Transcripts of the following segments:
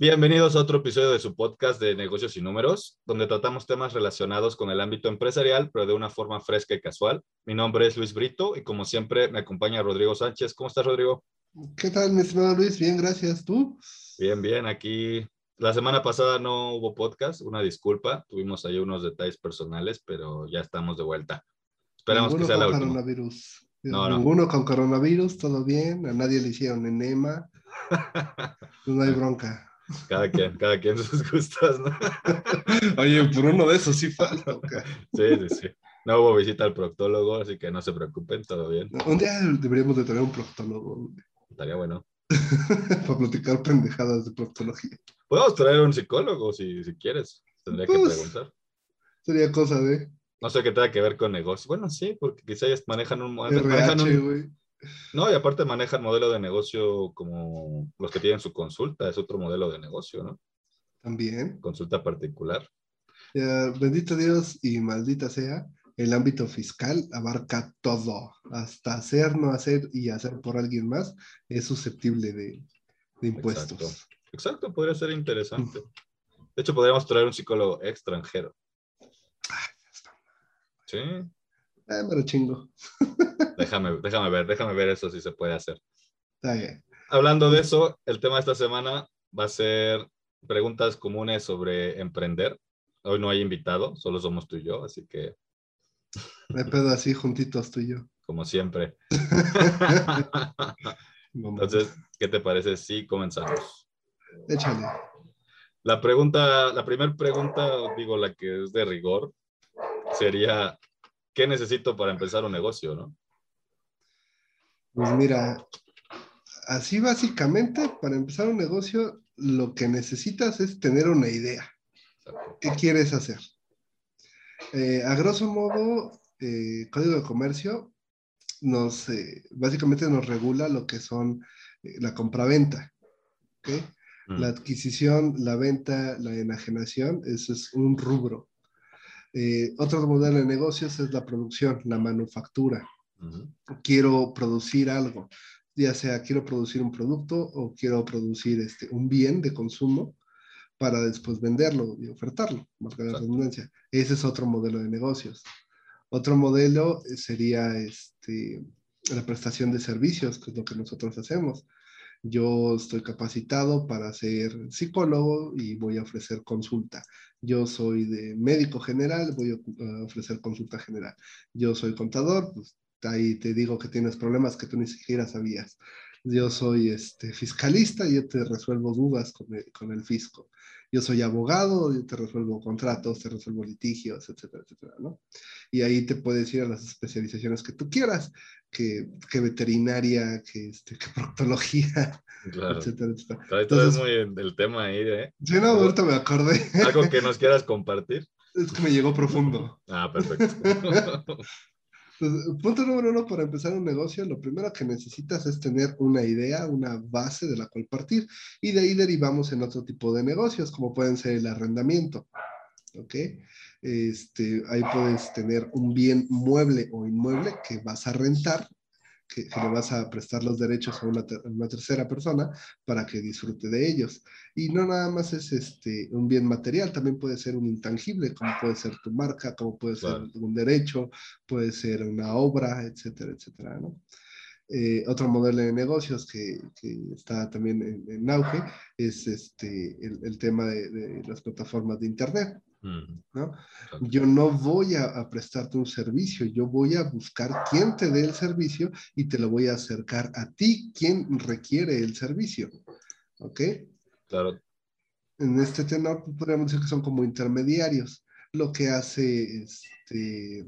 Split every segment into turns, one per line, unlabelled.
Bienvenidos a otro episodio de su podcast de negocios y números, donde tratamos temas relacionados con el ámbito empresarial, pero de una forma fresca y casual. Mi nombre es Luis Brito y como siempre me acompaña Rodrigo Sánchez. ¿Cómo estás, Rodrigo?
¿Qué tal, mi estimado Luis? Bien, gracias. ¿Tú?
Bien, bien. Aquí la semana pasada no hubo podcast, una disculpa. Tuvimos ahí unos detalles personales, pero ya estamos de vuelta. Esperamos que sea la última.
Coronavirus. No, Ninguno con coronavirus, todo bien. A nadie le hicieron enema. no hay bronca.
Cada quien, cada quien sus gustos, ¿no?
Oye, por uno de esos sí falta.
Sí, sí, sí. No hubo visita al proctólogo, así que no se preocupen, todo bien.
Un día deberíamos de tener un proctólogo.
Estaría bueno.
Para platicar pendejadas de proctología.
Podemos traer un psicólogo si, si quieres. Tendría que pues, preguntar.
Sería cosa de.
No sé qué tenga que ver con negocio. Bueno, sí, porque quizá ellos manejan un. manejan un, no, y aparte manejan modelo de negocio como los que tienen su consulta, es otro modelo de negocio, ¿no?
También.
Consulta particular.
bendito Dios y maldita sea, el ámbito fiscal abarca todo, hasta hacer, no hacer y hacer por alguien más es susceptible de, impuestos.
Exacto. podría ser interesante. De hecho, podríamos traer un psicólogo extranjero. Sí.
Ah, me lo chingo.
Déjame, déjame ver, déjame ver eso si se puede hacer. Hablando de eso, el tema de esta semana va a ser preguntas comunes sobre emprender. Hoy no hay invitado, solo somos tú y yo, así que.
Me pedo así juntitos tú y yo.
Como siempre. Entonces, ¿qué te parece si comenzamos?
Échale.
La pregunta, la primera pregunta, digo, la que es de rigor, sería, ¿qué necesito para empezar un negocio, no?
Pues mira, así básicamente, para empezar un negocio, lo que necesitas es tener una idea. ¿Qué quieres hacer? Eh, a grosso modo, eh, Código de Comercio nos, eh, básicamente nos regula lo que son la compraventa. ¿okay? Mm. La adquisición, la venta, la enajenación, eso es un rubro. otro modelo de negocios es la producción, la manufactura quiero producir algo, ya sea quiero producir un producto o quiero producir este, un bien de consumo para después venderlo y ofertarlo, marcar la redundancia. Ese es otro modelo de negocios. Otro modelo sería este, la prestación de servicios, que es lo que nosotros hacemos. Yo estoy capacitado para ser psicólogo y voy a ofrecer consulta. Yo soy de médico general, voy a ofrecer consulta general. Yo soy contador, pues ahí te digo que tienes problemas que tú ni siquiera sabías. Yo soy este, fiscalista y yo te resuelvo dudas con el, con el fisco. Yo soy abogado, yo te resuelvo contratos, te resuelvo litigios, etcétera, etcétera, ¿no? Y ahí te puedes ir a las especializaciones que tú quieras, que, que veterinaria, que, este, que proctología,
claro. etcétera, etcétera. Entonces, es muy el tema ahí, ¿eh?
Sí, no, ahorita me acordé.
¿Algo que nos quieras compartir?
Es que me llegó profundo.
Ah, perfecto.
punto número uno, para empezar un negocio, lo primero que necesitas es tener una idea, una base de la cual partir, y de ahí derivamos en otro tipo de negocios, como pueden ser el arrendamiento. ¿Ok? Este, ahí puedes tener un bien mueble o inmueble que vas a rentar que, le vas a prestar los derechos a una, tercera persona para que disfrute de ellos. Y no nada más es este, un bien material, también puede ser un intangible, como puede ser tu marca, como puede ser un derecho, puede ser una obra, etcétera, etcétera, ¿no? Eh, otro modelo de negocios que, que está también en, auge es este, el, el tema de, de, las plataformas de Internet. ¿No? Yo no voy a, prestarte un servicio, yo voy a buscar quién te dé el servicio y te lo voy a acercar a ti, quien requiere el servicio. ¿Ok?
Claro.
En este tenor podríamos decir que son como intermediarios. Lo que hace este,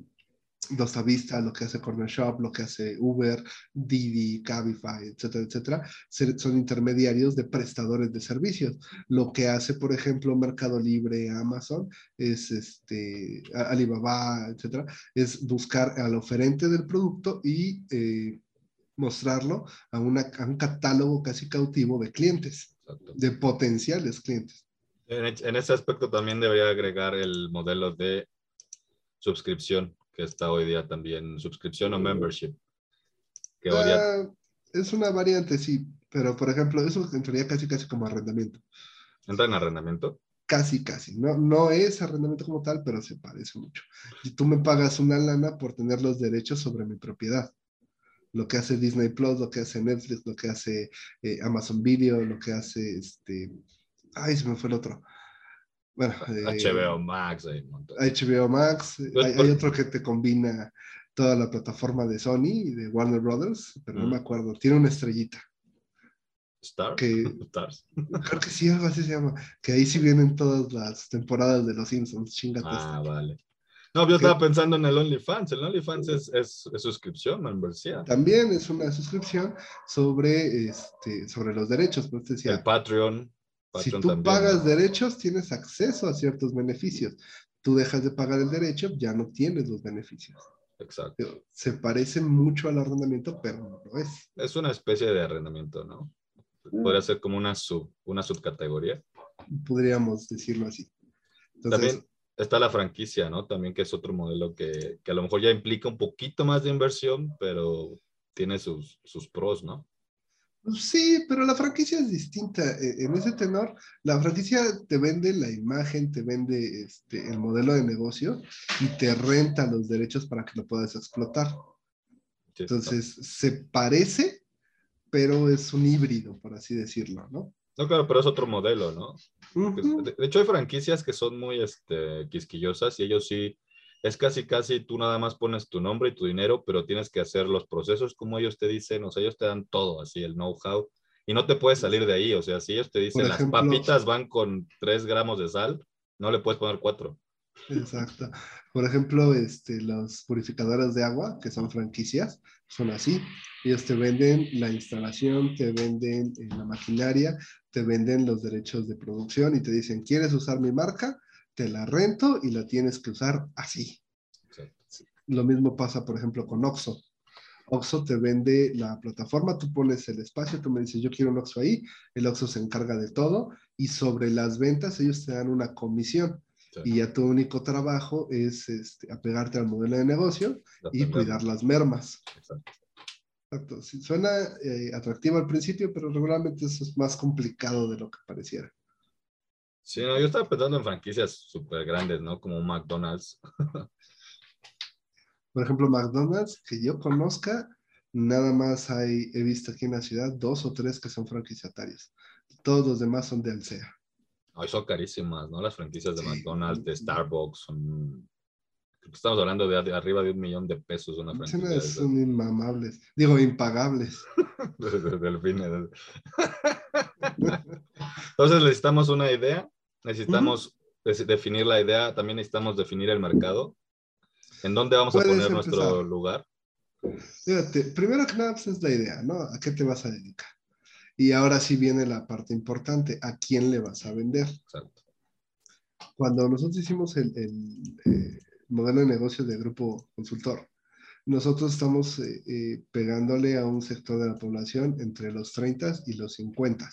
Dosta Vista, lo que hace Corner Shop, lo que hace Uber, Didi, Cabify, etcétera, etcétera, son intermediarios de prestadores de servicios. Lo que hace, por ejemplo, Mercado Libre, Amazon, es este, Alibaba, etcétera, es buscar al oferente del producto y eh, mostrarlo a, una, a, un catálogo casi cautivo de clientes, de potenciales clientes.
En, en ese aspecto también debería agregar el modelo de suscripción que está hoy día también, suscripción o membership.
Ah, es una variante, sí, pero por ejemplo, eso entraría casi casi como arrendamiento.
¿Entra en arrendamiento?
Casi, casi. No, no es arrendamiento como tal, pero se parece mucho. Y tú me pagas una lana por tener los derechos sobre mi propiedad. Lo que hace Disney Plus, lo que hace Netflix, lo que hace eh, Amazon Video, lo que hace este. Ay, se me fue el otro.
Bueno, HBO eh, Max, hay
HBO Max, pues, hay, otro que te combina toda la plataforma de Sony y de Warner Brothers, pero no me acuerdo. Tiene una estrellita.
Star.
Que, Stars. Creo que sí, algo así se llama. Que ahí sí vienen todas las temporadas de Los Simpsons. Chingate.
Ah, vale. No, yo estaba pensando en el OnlyFans. El OnlyFans es, es, es suscripción, membresía.
También es una suscripción sobre, este, sobre los derechos. Pues decía,
el Patreon.
Si tú pagas derechos, tienes acceso a ciertos beneficios. Tú dejas de pagar el derecho, ya no tienes los beneficios.
Exacto.
Se parece mucho al arrendamiento, pero no lo es.
Es una especie de arrendamiento, ¿no? Podría ser como una, sub, una subcategoría.
Podríamos decirlo así.
También está la franquicia, ¿no? También que es otro modelo que, que, a lo mejor ya implica un poquito más de inversión, pero tiene sus, sus pros, ¿no?
Sí, pero la franquicia es distinta. E, en ese tenor, la franquicia te vende la imagen, te vende este, el modelo de negocio y te renta los derechos para que lo puedas explotar. Entonces, se parece, pero es un híbrido, por así decirlo, ¿no?
No, claro, pero es otro modelo, ¿no? de, hecho, hay franquicias que son muy este, quisquillosas y ellos sí, es casi, casi tú nada más pones tu nombre y tu dinero, pero tienes que hacer los procesos como ellos te dicen, o sea, ellos te dan todo, así, el know-how, y no te puedes salir de ahí, o sea, si ellos te dicen las papitas van con tres gramos de sal, no le puedes poner cuatro.
Exacto. Por ejemplo, este, los purificadores de agua, que son franquicias, son así. Ellos te venden la instalación, te venden eh, la maquinaria, te venden los derechos de producción y te dicen, ¿quieres usar mi marca? Te la rento y la tienes que usar así. Lo mismo pasa, por ejemplo, con Oxo. Oxo te vende la plataforma, tú pones el espacio, tú me dices, yo quiero un Oxo ahí, el Oxo se encarga de todo y sobre las ventas ellos te dan una comisión. Y ya tu único trabajo es este, apegarte al modelo de negocio y cuidar las mermas. Exacto. suena eh, atractivo al principio, pero regularmente eso es más complicado de lo que pareciera.
Sí, no, yo estaba pensando en franquicias súper grandes, ¿no? Como McDonald's.
Por ejemplo, McDonald's, que yo conozca, nada más hay, he visto aquí en la ciudad dos o tres que son franquiciatarios. Todos los demás son de Alsea.
Ay, son carísimas, ¿no? Las franquicias de McDonald's, de Starbucks, son... Estamos hablando de, arriba de un millón de pesos una franquicia.
Son inmamables, digo, impagables.
Delfines. Entonces necesitamos una idea, necesitamos definir la idea, también necesitamos definir el mercado. ¿En dónde vamos a poner nuestro lugar?
Fíjate, primero que nada pues, es la idea, ¿no? ¿A qué te vas a dedicar? Y ahora sí viene la parte importante, ¿a quién le vas a vender? Exacto. Cuando nosotros hicimos el, eh, modelo de negocio de grupo consultor, nosotros estamos eh, eh, pegándole a un sector de la población entre los 30 y los 50.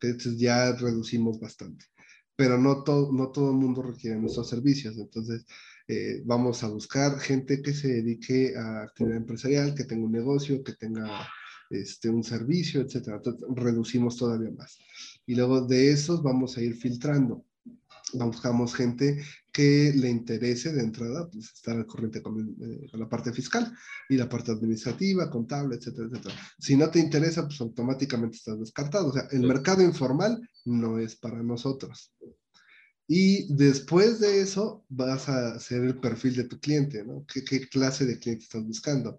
Entonces ya reducimos bastante. Pero no todo, no todo el mundo requiere nuestros servicios. Entonces vamos a buscar gente que se dedique a actividad empresarial, que tenga un negocio, que tenga este, un servicio, etcétera. reducimos todavía más. Y luego de esos vamos a ir filtrando. Buscamos gente que le interese de entrada pues, estar al corriente con, eh, con, la parte fiscal y la parte administrativa, contable, etcétera, etcétera. Si no te interesa, pues automáticamente estás descartado. O sea, el mercado informal no es para nosotros. Y después de eso vas a hacer el perfil de tu cliente, ¿no? ¿Qué, qué clase de cliente estás buscando?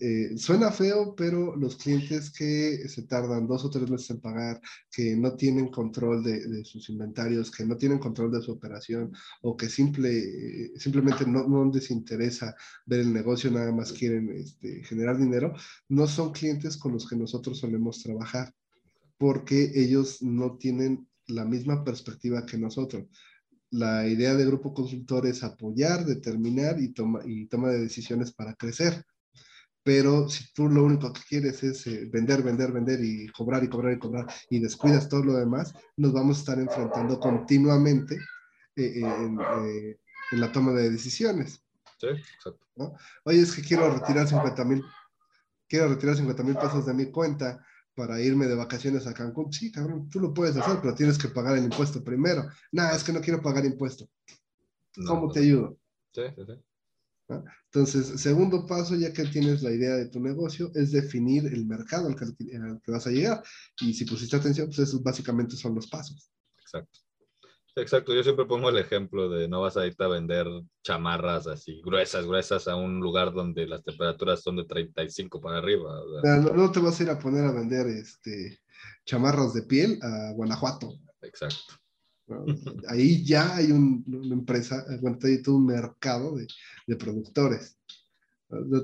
Eh, suena feo, pero los clientes que se tardan dos o tres meses en pagar, que no tienen control de, sus inventarios, que no tienen control de su operación o que simple, simplemente no, no les interesa ver el negocio, nada más quieren este, generar dinero, no son clientes con los que nosotros solemos trabajar porque ellos no tienen la misma perspectiva que nosotros. La idea de grupo consultor es apoyar, determinar y toma, y toma de decisiones para crecer pero si tú lo único que quieres es eh, vender, vender, vender y cobrar y cobrar y cobrar y descuidas todo lo demás, nos vamos a estar enfrentando continuamente eh, eh, en, la toma de decisiones.
Sí, exacto.
Oye, es que quiero retirar 50 mil, quiero retirar 50 mil pesos de mi cuenta, para irme de vacaciones a Cancún. Sí, cabrón, tú lo puedes hacer, pero tienes que pagar el impuesto primero. Nada, es que no quiero pagar impuesto. ¿Cómo te ayudo? Sí, sí, sí. Entonces, segundo paso, ya que tienes la idea de tu negocio, es definir el mercado al que, al que vas a llegar. Y si pusiste atención, pues esos básicamente son los pasos.
Exacto. Exacto, yo siempre pongo el ejemplo de no vas a irte a vender chamarras así gruesas, gruesas a un lugar donde las temperaturas son de 35 para arriba.
No, te vas a ir a poner a vender este, chamarras de piel a Guanajuato.
Exacto.
Ahí ya hay una empresa, bueno, hay todo un mercado de, de productores.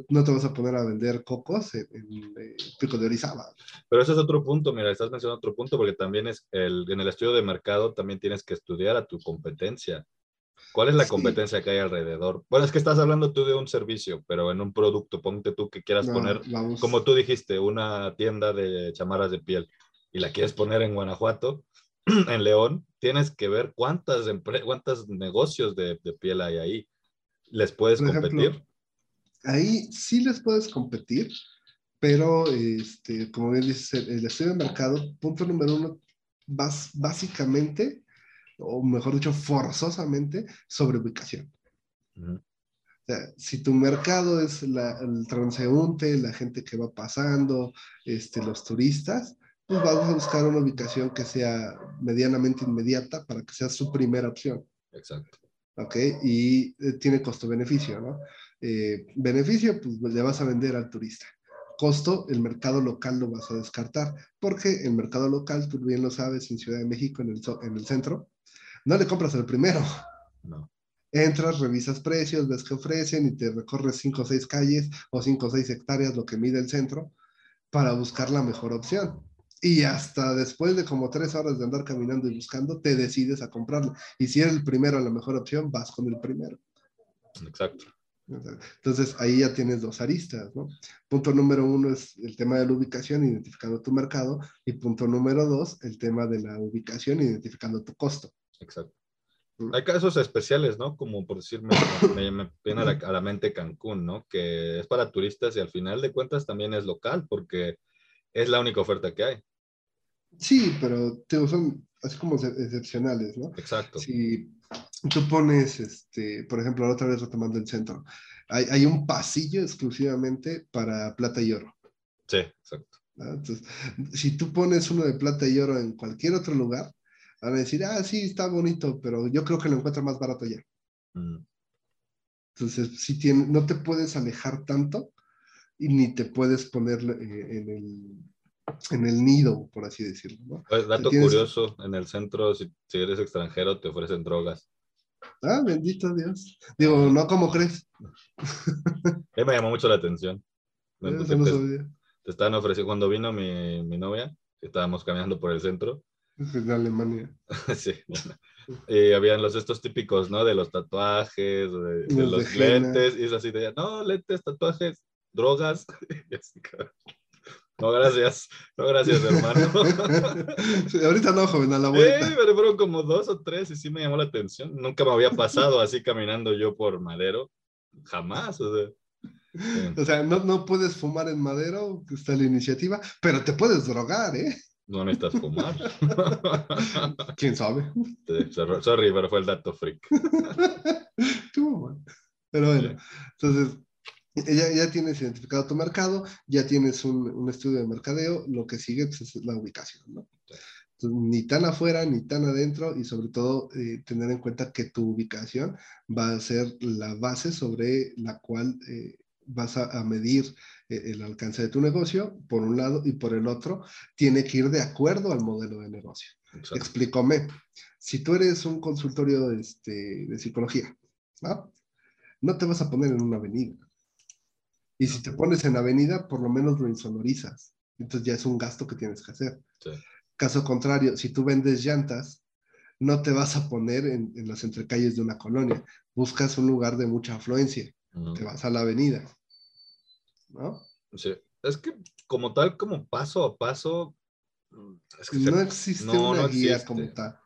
No, te vas a poner a vender cocos en, en, Pico de Orizaba.
Pero ese es otro punto, mira, estás mencionando otro punto porque también es el, en el estudio de mercado también tienes que estudiar a tu competencia. ¿Cuál es la competencia que hay alrededor? Bueno, es que estás hablando tú de un servicio, pero en un producto, ponte tú que quieras poner, como tú dijiste, una tienda de chamarras de piel y la quieres poner en Guanajuato, en León, tienes que ver cuántas, cuántos negocios de, de, piel hay ahí. ¿Les puedes competir?
ahí sí les puedes competir, pero este, como bien dices, el, estudio de mercado, punto número uno, vas básicamente, o mejor dicho, forzosamente, sobre ubicación. o sea, si tu mercado es la, el transeúnte, la gente que va pasando, este, los turistas, pues vas a buscar una ubicación que sea medianamente inmediata para que sea su primera opción.
Exacto.
¿Ok? Y eh, tiene costo-beneficio, ¿no? Eh, beneficio, pues le vas a vender al turista. Costo, el mercado local lo vas a descartar, porque el mercado local, tú bien lo sabes, en Ciudad de México, en el, en el centro, no le compras el primero.
No.
Entras, revisas precios, ves que ofrecen y te recorres cinco o seis calles o cinco o seis hectáreas, lo que mide el centro, para buscar la mejor opción. Y hasta después de como tres horas de andar caminando y buscando, te decides a comprarlo. Y si eres el primero, la mejor opción, vas con el primero.
Exacto.
Entonces ahí ya tienes dos aristas, ¿no? Punto número uno es el tema de la ubicación, identificando tu mercado, y punto número dos, el tema de la ubicación, identificando tu costo.
Exacto. Hay casos especiales, ¿no? Como por decirme, me, me viene a la, a la, mente Cancún, ¿no? Que es para turistas y al final de cuentas también es local, porque es la única oferta que hay.
Sí, pero son así como excepcionales, ¿no?
Exacto.
Si tú pones, este, por ejemplo, la otra vez retomando el centro, hay, hay un pasillo exclusivamente para plata y oro.
Sí, exacto.
Entonces, si tú pones uno de plata y oro en cualquier otro lugar, van a decir, ah, sí, está bonito, pero yo creo que lo encuentro más barato allá. Mm. Entonces, si tiene, no te puedes alejar tanto y ni te puedes poner eh, en el en el nido, por así decirlo. ¿no?
Pues, dato curioso, en el centro, si, eres extranjero, te ofrecen drogas.
Ah, bendito Dios. Digo, no como crees.
me llamó mucho la atención. te, estaban ofreciendo, cuando vino mi, mi, novia, estábamos caminando por el centro.
De Alemania.
sí. Y habían los estos típicos, ¿no? De los tatuajes, de, los, lentes, y es así de, no, lentes, tatuajes, drogas. no, gracias. No, gracias, hermano.
ahorita no, joven, a la vuelta.
Sí, pero fueron como dos o tres y sí me llamó la atención. Nunca me había pasado así caminando yo por Madero. Jamás, o sea.
O sea, no, no puedes fumar en Madero, que está la iniciativa, pero te puedes drogar, ¿eh?
No necesitas fumar.
¿Quién sabe?
Sorry, pero fue el dato freak.
Pero bueno, entonces ya, ya tienes identificado tu mercado, ya tienes un, un estudio de mercadeo, lo que sigue pues, es la ubicación, ¿no? Entonces, ni tan afuera ni tan adentro y sobre todo eh, tener en cuenta que tu ubicación va a ser la base sobre la cual eh, vas a, a medir eh, el alcance de tu negocio, por un lado, y por el otro, tiene que ir de acuerdo al modelo de negocio. Explícame, si tú eres un consultorio este, de psicología, ¿no? no te vas a poner en una avenida y si te pones en avenida, por lo menos lo insonorizas. Entonces ya es un gasto que tienes que hacer. Caso contrario, si tú vendes llantas, no te vas a poner en, en, las entrecalles de una colonia. Buscas un lugar de mucha afluencia. Te vas a la avenida. ¿No?
Sí. Es que como tal, como paso a paso...
Es que no existe una guía como tal.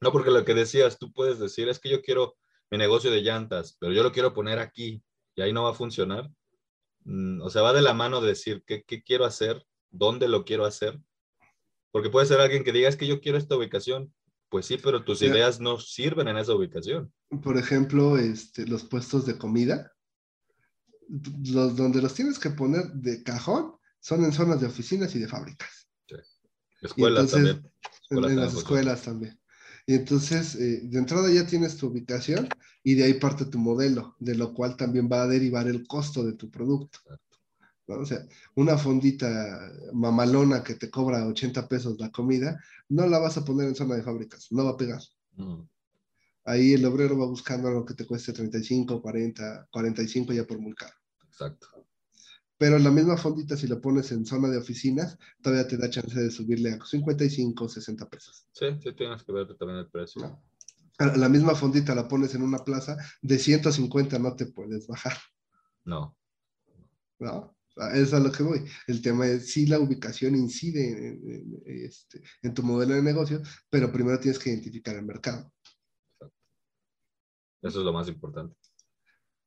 No, porque lo que decías, tú puedes decir, es que yo quiero mi negocio de llantas, pero yo lo quiero poner aquí y ahí no va a funcionar. Mm, o sea, va de la mano decir qué, qué quiero hacer, dónde lo quiero hacer. Porque puede ser alguien que diga, es que yo quiero esta ubicación. Pues sí, pero tus ideas no sirven en esa ubicación.
Por ejemplo, este, los puestos de comida, los, donde los tienes que poner de cajón son en zonas de oficinas y de fábricas.
Escuelas también.
en, las escuelas también. Y entonces, eh, de entrada ya tienes tu ubicación y de ahí parte tu modelo, de lo cual también va a derivar el costo de tu producto. O sea, una fondita mamalona que te cobra 80 pesos la comida, no la vas a poner en zona de fábricas, no va a pegar. Mm. Ahí el obrero va buscando algo que te cueste 35, 40, 45 ya por muy caro.
Exacto.
Pero la misma fondita, si lo pones en zona de oficinas, todavía te da chance de subirle a 55, 60 pesos.
Sí, sí, tienes que ver también el precio.
La misma fondita la pones en una plaza, de 150 no te puedes bajar.
No.
¿No? Es a lo que voy. El tema es si la ubicación incide en, este, en, tu modelo de negocio, pero primero tienes que identificar el mercado.
Eso es lo más importante.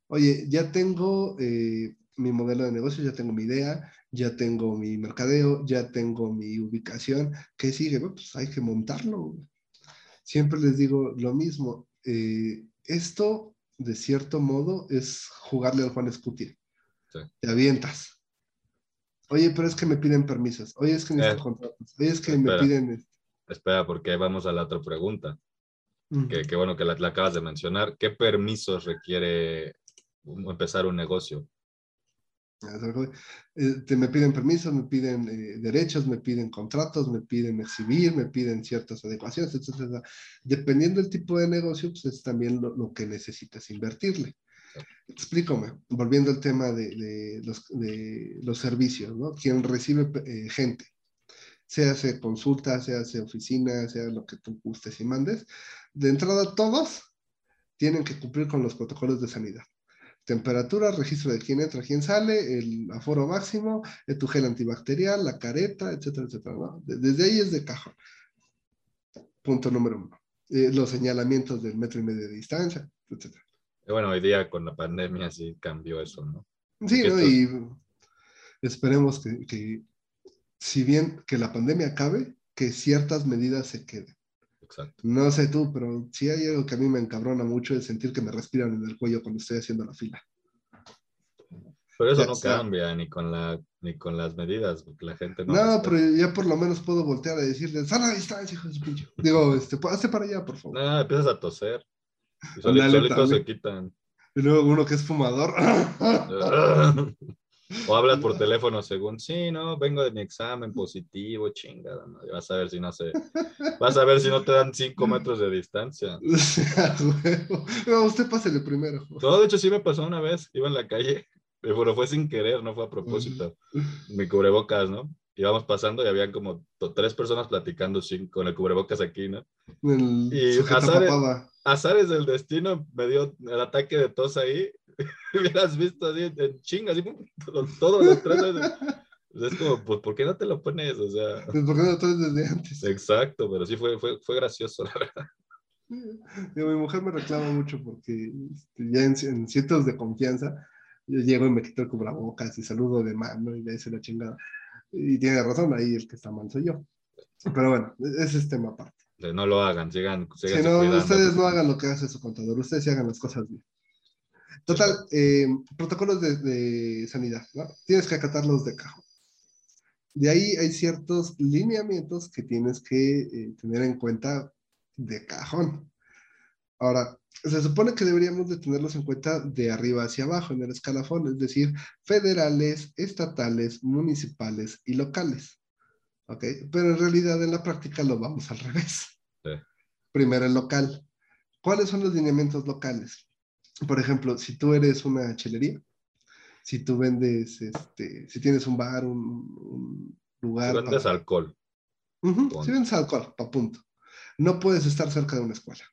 Oye, ya tengo eh, mi modelo de negocio, ya tengo mi idea, ya tengo mi mercadeo, ya tengo mi ubicación. ¿Qué sigue? pues hay que montarlo. Siempre les digo lo mismo. Eh, esto, de cierto modo, es jugarle al Juan Scuti. Te avientas. Oye, pero es que me piden permisos. Oye, es que necesito eh, contratos. Oye, es que me piden.
Espera, porque ahí vamos a la otra pregunta. que, bueno que la, la, acabas de mencionar. ¿Qué permisos requiere empezar un negocio?
Eh, me piden permisos, me piden eh, derechos, me piden contratos, me piden exhibir, me piden ciertas adecuaciones, etc. Dependiendo del tipo de negocio, pues es también lo, que necesitas invertirle. Explícame, volviendo al tema de, los, de los, servicios, ¿no? Quien recibe eh, gente, se consulta, sea se oficina, sea lo que tú gustes y mandes, de entrada todos tienen que cumplir con los protocolos de sanidad temperatura, registro de quién entra, quién sale, el aforo máximo, tu gel antibacterial, la careta, etcétera, etcétera. Desde ahí es de cajón. Punto número uno. Eh, los señalamientos del metro y medio de distancia, etcétera.
Bueno, hoy día con la pandemia sí cambió eso, ¿no?
Sí, ¿no? Y esperemos que, que, si bien que la pandemia acabe, que ciertas medidas se queden. No sé tú, pero sí hay algo que a mí me encabrona mucho es sentir que me respiran en el cuello cuando estoy haciendo la fila.
Pero eso no cambia ni con, la, ni con las medidas, porque la gente no.
No, pero ya por lo menos puedo voltear a decirle, sana distancia, hijo de pinche. Digo, este, hazte para allá, por favor.
No, empiezas a toser. Y solitos se quitan.
Y luego uno que es fumador.
O hablas por teléfono según, sí, no, vengo de mi examen positivo, chingada, vas a ver si no se, vas a ver si no te dan cinco metros de distancia.
no, usted pásele primero.
No, de hecho sí me pasó una vez, iba en la calle, pero fue sin querer, no fue a propósito. Mi cubrebocas, ¿no? Íbamos pasando y habían como tres personas platicando sin, con el cubrebocas aquí, ¿no? y azares, azares del destino me dio el ataque de tos ahí hubieras visto así en chingas, así, todo lo traes. Es como, pues, ¿por qué no te lo pones? O sea.
Pues, ¿Por qué no lo traes desde antes?
Exacto, pero sí fue, fue, fue gracioso, la verdad.
mi mujer me reclama mucho porque este, ya en, en sitios de confianza, yo llego y me quito el cubrebocas y saludo de mano y le dice la chingada. Y tiene razón, ahí el que está mal soy yo. Pero bueno, ese es tema aparte.
No lo hagan, sigan.
sigan si no, ustedes no hagan lo que hace su contador, ustedes sí hagan las cosas bien. Total, eh, protocolos de, sanidad, ¿no? Tienes que acatarlos de cajón. De ahí hay ciertos lineamientos que tienes que eh, tener en cuenta de cajón. Ahora, se supone que deberíamos de tenerlos en cuenta de arriba hacia abajo en el escalafón, es decir, federales, estatales, municipales y locales. ¿Ok? Pero en realidad en la práctica lo vamos al revés. Primero el local. ¿Cuáles son los lineamientos locales? Por ejemplo, si tú eres una chelería, si tú vendes, este, si tienes un bar, un, lugar.
Si vendes alcohol.
si vendes alcohol, pa' punto. No puedes estar cerca de una escuela.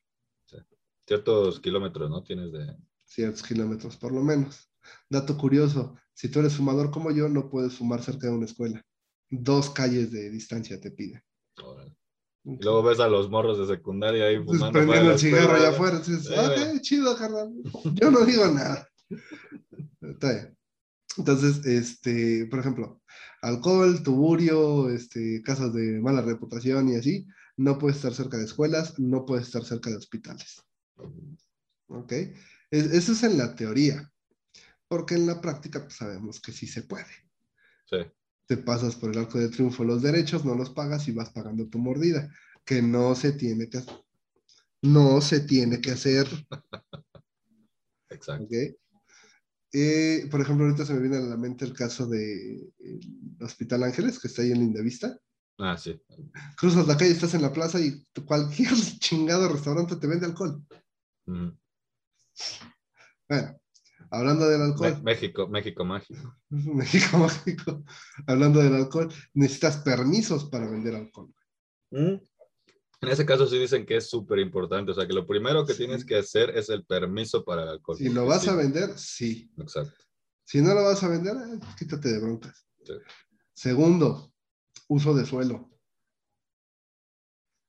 Ciertos kilómetros, ¿no? Tienes de.
Ciertos kilómetros, por lo menos. Dato curioso: si tú eres fumador como yo, no puedes fumar cerca de una escuela. Dos calles de distancia te piden.
Y luego ves a los morros de secundaria ahí
fumando. Prendiendo el cigarro allá afuera. Dices, ah, chido, carnal. Yo no digo nada. Está bien. Entonces, este, por ejemplo, alcohol, tuburio, este, casas de mala reputación y así, no puede estar cerca de escuelas, no puede estar cerca de hospitales. ¿Ok? eso es en la teoría, porque en la práctica pues, sabemos que sí se puede.
Sí.
Te pasas por el arco de triunfo los derechos, no los pagas y vas pagando tu mordida, que no se tiene que hacer. No se tiene que hacer.
Exacto.
¿Okay? Eh, por ejemplo, ahorita se me viene a la mente el caso de Hospital Ángeles, que está ahí en Lindavista.
Ah, sí.
Cruzas la calle, estás en la plaza y cualquier chingado restaurante te vende alcohol. Bueno, hablando del alcohol.
México, México mágico.
México mágico. Hablando del alcohol, necesitas permisos para vender alcohol.
En ese caso sí dicen que es súper importante, o sea que lo primero que tienes que hacer es el permiso para el alcohol.
Si lo vas a vender, sí.
Exacto.
Si no lo vas a vender, eh, quítate de broncas. Segundo, uso de suelo.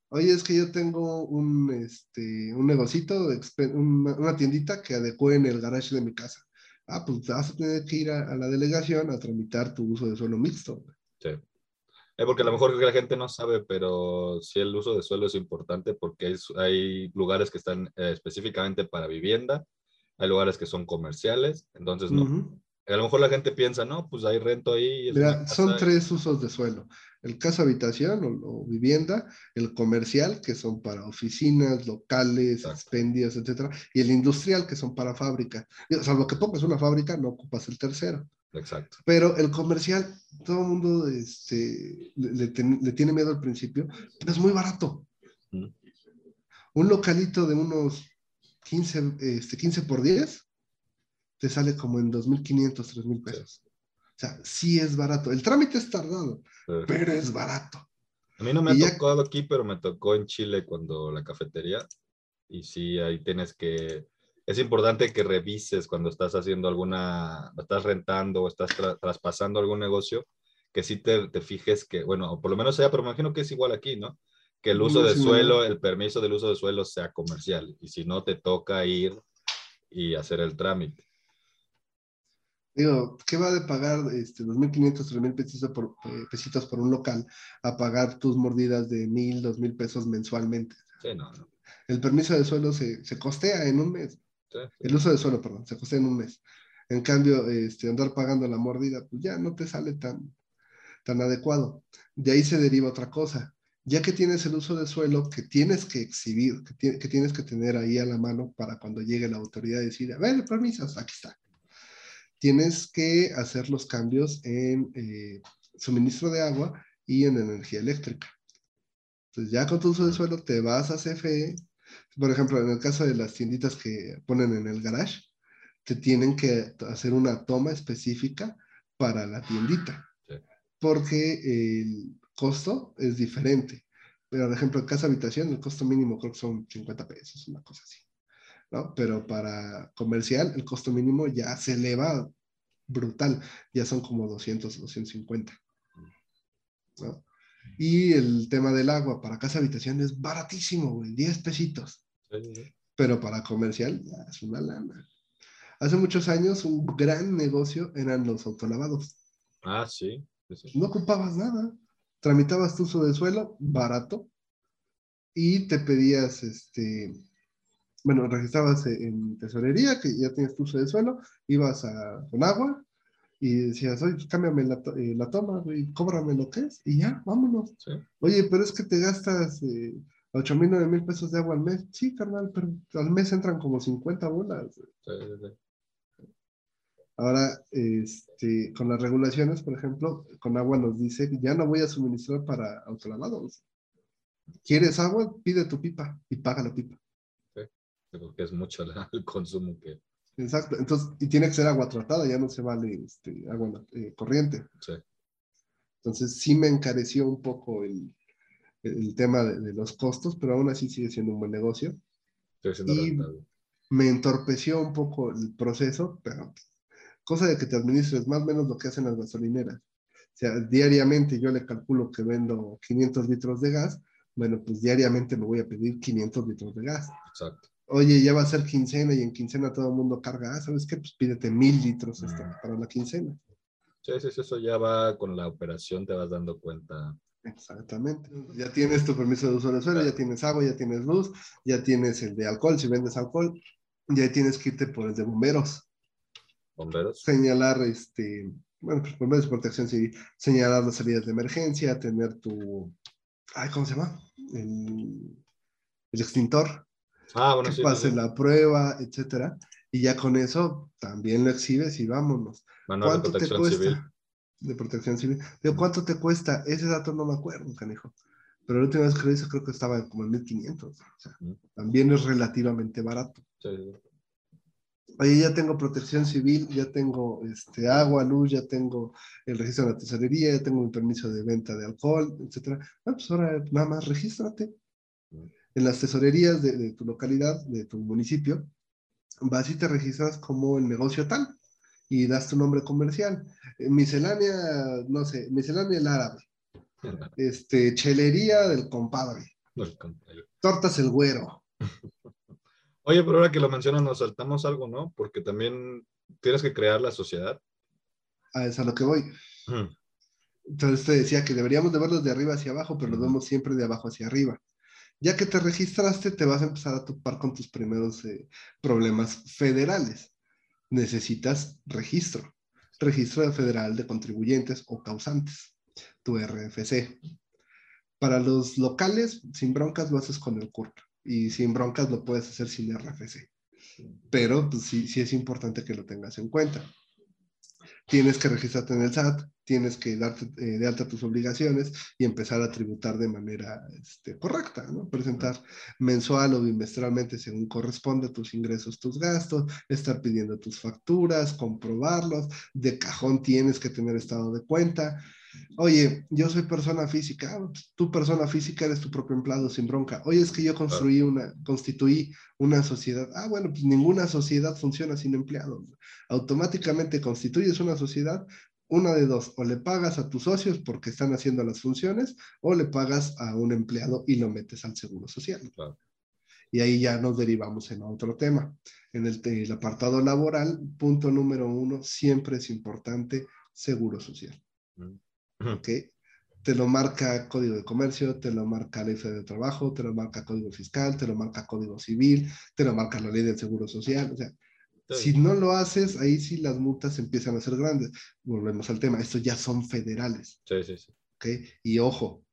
Oye, es que yo tengo un, este, un negocito, una, tiendita que adecue en el garage de mi casa. Ah, pues vas a tener que ir a, la delegación a tramitar tu uso de suelo mixto.
Sí. Eh, porque a lo mejor la gente no sabe, pero sí el uso de suelo es importante porque hay, hay lugares que están eh, específicamente para vivienda, hay lugares que son comerciales, entonces no, a lo mejor la gente piensa, no, pues hay rento ahí.
Mira, son tres usos de suelo. El casa habitación o, vivienda, el comercial, que son para oficinas, locales, expendios, etcétera, y el industrial, que son para fábrica. Salvo que pongas una fábrica, no ocupas el tercero.
Exacto.
Pero el comercial, todo el mundo este, le, tiene miedo al principio, pero es muy barato. Un localito de unos 15, este, 15 por 10 te sale como en 2.500, 3.000 pesos. O sea, sí es barato. El trámite es tardado, pero es barato.
A mí no me ha tocado aquí, pero me tocó en Chile cuando la cafetería. Y sí, ahí tienes que... Es importante que revises cuando estás haciendo alguna, estás rentando o estás traspasando algún negocio, que sí te, te, fijes que, bueno, por lo menos sea, pero me imagino que es igual aquí, ¿no? Que el uso de suelo, el permiso del uso de suelo sea comercial. Y si no, te toca ir y hacer el trámite.
Digo, ¿qué va de pagar este, 2.500, 3.000 pesitos por, eh, pesitos por un local a pagar tus mordidas de 1.000, 2.000 pesos mensualmente?
Sí, no, no.
El permiso de suelo se, se costea en un mes. El uso de suelo, perdón, se costea en un mes. En cambio, este, andar pagando la mordida, pues ya no te sale tan, tan adecuado. De ahí se deriva otra cosa. Ya que tienes el uso de suelo que tienes que exhibir, que, que tienes que tener ahí a la mano para cuando llegue la autoridad decir, a ver, permisos, aquí está tienes que hacer los cambios en eh, suministro de agua y en energía eléctrica. Entonces, ya con tu uso de suelo te vas a CFE. Por ejemplo, en el caso de las tienditas que ponen en el garage, te tienen que hacer una toma específica para la tiendita, porque el costo es diferente. Pero, por ejemplo, en casa habitación, el costo mínimo creo que son 50 pesos, una cosa así. ¿No? Pero para comercial el costo mínimo ya se eleva brutal, ya son como 200, 250. ¿no? Y el tema del agua para casa habitación es baratísimo, 10 pesitos. Pero para comercial ya es una lana. Hace muchos años un gran negocio eran los autolavados.
Ah, sí.
No ocupabas nada. Tramitabas tu uso de suelo barato y te pedías este bueno, registrabas en tesorería, que ya tienes tu uso de suelo, ibas a, con agua y decías, oye, pues cámbiame la, eh, la toma, güey, cóbrame lo que es y ya, vámonos. Oye, pero es que te gastas eh, 8 mil, 9 mil pesos de agua al mes. Sí, carnal, pero al mes entran como 50 bolas. Ahora, este, con las regulaciones, por ejemplo, con agua nos dice, ya no voy a suministrar para autolavados. ¿Quieres agua? Pide tu pipa y paga la pipa
porque es mucho el consumo que...
Exacto, entonces, y tiene que ser agua tratada, ya no se vale este, agua eh, corriente.
Sí.
Entonces sí me encareció un poco el, el tema de, los costos, pero aún así sigue siendo un buen negocio.
y
me entorpeció un poco el proceso, pero cosa de que te administres más o menos lo que hacen las gasolineras. O sea, diariamente yo le calculo que vendo 500 litros de gas, bueno, pues diariamente me voy a pedir 500 litros de gas.
Exacto.
Oye, ya va a ser quincena y en quincena todo el mundo carga, ah, ¿sabes qué? Pues pídete mil litros este, mm. para la quincena.
Sí, sí, sí, eso ya va con la operación, te vas dando cuenta.
Exactamente. Ya tienes tu permiso de uso de suelo, ya tienes agua, ya tienes luz, ya tienes el de alcohol, si vendes alcohol, ya tienes que irte por el de bomberos.
Bomberos.
Señalar, este, bueno, pues bomberos de protección civil, señalar las salidas de emergencia, tener tu, ay, ¿cómo se llama? El, el extintor. Ah, bueno, que pase la prueba, etcétera. Y ya con eso también lo exhibes y vámonos. ¿Cuánto te cuesta? De protección civil. ¿cuánto te cuesta? Ese dato no me acuerdo, canijo. Pero la última vez que lo hice creo que estaba como en 1500. O sea, también es relativamente barato. Oye, ya tengo protección civil, ya tengo este, agua, luz, ya tengo el registro de la tesorería, ya tengo mi permiso de venta de alcohol, etcétera. Ah, pues ahora nada más regístrate en las tesorerías de, tu localidad, de tu municipio, vas y te registras como el negocio tal y das tu nombre comercial. Eh, miscelánea, no sé, miscelánea el árabe. Este, chelería del compadre. Tortas el güero.
Oye, pero ahora que lo mencionas, nos saltamos algo, ¿no? Porque también tienes que crear la sociedad.
Ah, es a lo que voy. Entonces te decía que deberíamos de verlos de arriba hacia abajo, pero los vemos siempre de abajo hacia arriba. Ya que te registraste, te vas a empezar a topar con tus primeros eh, problemas federales. Necesitas registro, registro federal de contribuyentes o causantes, tu RFC. Para los locales, sin broncas lo haces con el CURP y sin broncas lo puedes hacer sin RFC. Pero pues, sí, sí es importante que lo tengas en cuenta tienes que registrarte en el SAT, tienes que darte eh, de alta tus obligaciones y empezar a tributar de manera este, correcta, ¿no? Presentar mensual o bimestralmente según corresponde tus ingresos, tus gastos, estar pidiendo tus facturas, comprobarlos, de cajón tienes que tener estado de cuenta, Oye, yo soy persona física, ah, pues, tú persona física eres tu propio empleado sin bronca. Oye, es que yo construí una, constituí una sociedad. Ah, bueno, pues ninguna sociedad funciona sin empleados. Automáticamente constituyes una sociedad, una de dos, o le pagas a tus socios porque están haciendo las funciones, o le pagas a un empleado y lo metes al seguro social. Y ahí ya nos derivamos en otro tema. En el, el apartado laboral, punto número uno, siempre es importante seguro social. Mm. ¿ok? Te lo marca Código de Comercio, te lo marca Ley de Trabajo, te lo marca Código Fiscal, te lo marca Código Civil, te lo marca la Ley del Seguro Social, o sea, si no lo haces, ahí sí las multas empiezan a ser grandes. Volvemos al tema, estos ya son federales.
Sí, sí, sí.
¿Ok? Y ojo,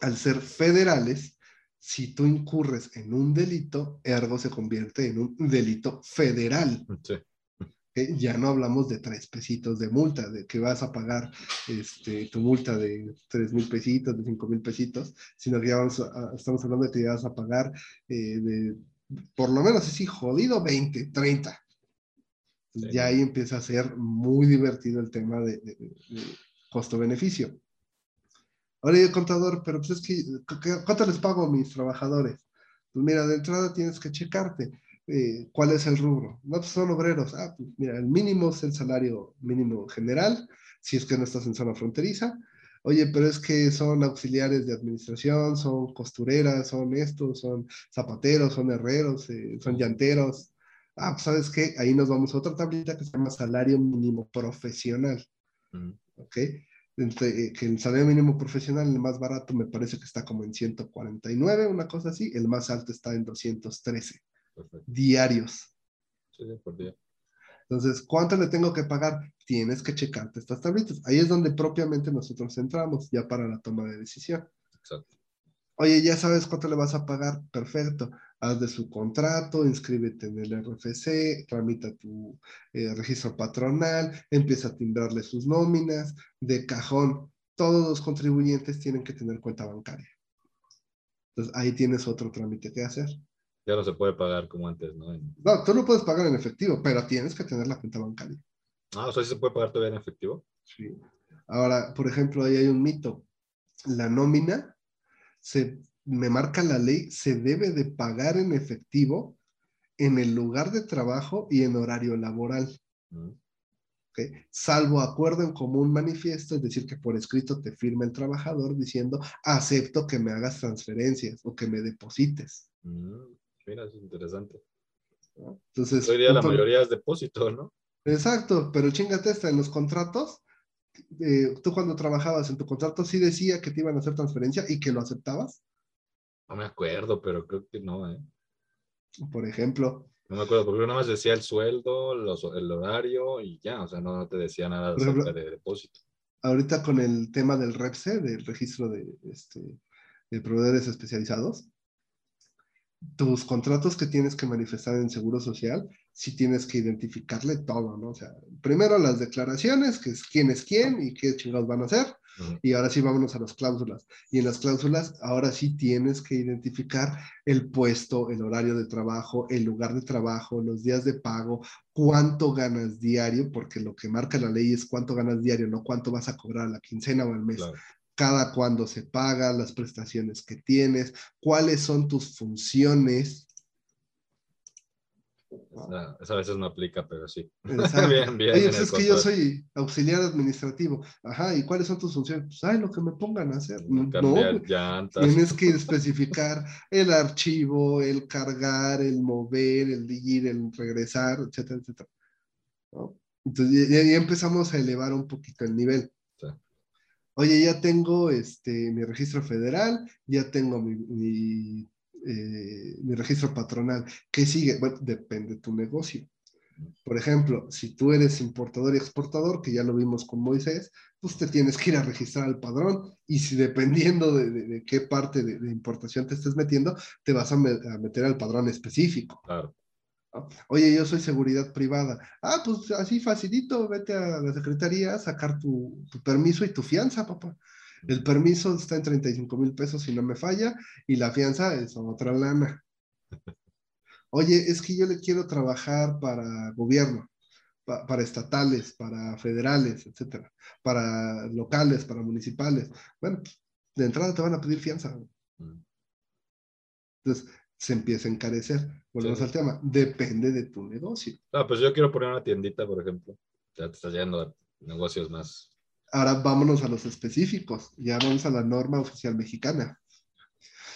al ser federales, si tú incurres en un delito, ergo se convierte en un delito federal. Sí ya no hablamos de tres pesitos de multa, de que vas a pagar este, tu multa de tres mil pesitos, de cinco mil pesitos, sino que ya estamos hablando de que ya vas a pagar eh, de, por lo menos así, jodido 20, 30. Ya ahí empieza a ser muy divertido el tema de, costo-beneficio. Ahora yo, contador, pero pues es que, ¿cuánto les pago a mis trabajadores? Pues mira, de entrada tienes que checarte eh, ¿cuál es el rubro? No, pues son obreros. Ah, pues mira, el mínimo es el salario mínimo general, si es que no estás en zona fronteriza. Oye, pero es que son auxiliares de administración, son costureras, son estos, son zapateros, son herreros, eh, son llanteros. Ah, pues sabes qué, ahí nos vamos a otra tablita que se llama salario mínimo profesional. Mm. ¿Ok? Eh, que el salario mínimo profesional, el más barato, me parece que está como en 149, una cosa así, el más alto está en 213 diarios.
Sí, por día.
Entonces, ¿cuánto le tengo que pagar? Tienes que checarte estas tablitas. Ahí es donde propiamente nosotros entramos ya para la toma de decisión. Exacto. Oye, ya sabes cuánto le vas a pagar. Perfecto. Haz de su contrato, inscríbete en el RFC, tramita tu eh, registro patronal, empieza a timbrarle sus nóminas. De cajón, todos los contribuyentes tienen que tener cuenta bancaria. Entonces, ahí tienes otro trámite que hacer.
Ya no se puede pagar como antes, ¿no?
No, tú lo puedes pagar en efectivo, pero tienes que tener la cuenta bancaria.
Ah, o sea, ¿sí se puede pagar todavía en efectivo?
Sí. Ahora, por ejemplo, ahí hay un mito. La nómina, se, me marca la ley, se debe de pagar en efectivo en el lugar de trabajo y en horario laboral. Mm. Salvo acuerdo en común manifiesto, es decir, que por escrito te firma el trabajador diciendo, acepto que me hagas transferencias o que me deposites.
Mm. Mira, es interesante.
Entonces,
hoy día la mayoría es depósito, ¿no?
Exacto, pero chingate esta, en los contratos, eh, tú cuando trabajabas en tu contrato sí decía que te iban a hacer transferencia y que lo aceptabas.
No me acuerdo, pero creo que no, ¿eh?
Por ejemplo.
No me acuerdo, porque nada más decía el sueldo, el horario y ya, o sea, no, te decía nada acerca de depósito.
Ahorita con el tema del REPSE, del registro de, este, de proveedores especializados, tus contratos que tienes que manifestar en Seguro Social, sí tienes que identificarle todo, ¿no? O sea, primero las declaraciones, que es quién es quién y qué chingados van a hacer, y ahora sí vámonos a las cláusulas. Y en las cláusulas, ahora sí tienes que identificar el puesto, el horario de trabajo, el lugar de trabajo, los días de pago, cuánto ganas diario, porque lo que marca la ley es cuánto ganas diario, no cuánto vas a cobrar a la quincena o al mes cada cuándo se paga, las prestaciones que tienes, cuáles son tus funciones.
Esa, a veces no aplica, pero sí.
bien, bien. Oye, pues es que yo soy auxiliar administrativo. Ajá, ¿y cuáles son tus funciones? Pues, ay, lo que me pongan a hacer. No, tienes que especificar el archivo, el cargar, el mover, el ir, el regresar, etcétera, etcétera. Entonces ya, empezamos a elevar un poquito el nivel oye, ya tengo este, mi registro federal, ya tengo mi, eh, mi, registro patronal. ¿Qué sigue? Bueno, depende de tu negocio. Por ejemplo, si tú eres importador y exportador, que ya lo vimos con Moisés, pues te tienes que ir a registrar al padrón y si dependiendo de, qué parte de, importación te estés metiendo, te vas a, a meter al padrón específico. Claro. Oye, yo soy seguridad privada. Ah, pues así facilito, vete a la secretaría a sacar tu, permiso y tu fianza, papá. El permiso está en 35 mil pesos si no me falla y la fianza es otra lana. Oye, es que yo le quiero trabajar para gobierno, para estatales, para federales, etcétera, para locales, para municipales. Bueno, de entrada te van a pedir fianza. Mm. Entonces, se empieza a encarecer. Volvemos al tema, depende de tu negocio.
Ah, pues yo quiero poner una tiendita, por ejemplo. Ya te estás yendo a negocios más.
Ahora vámonos a los específicos. Ya vamos a la norma oficial mexicana.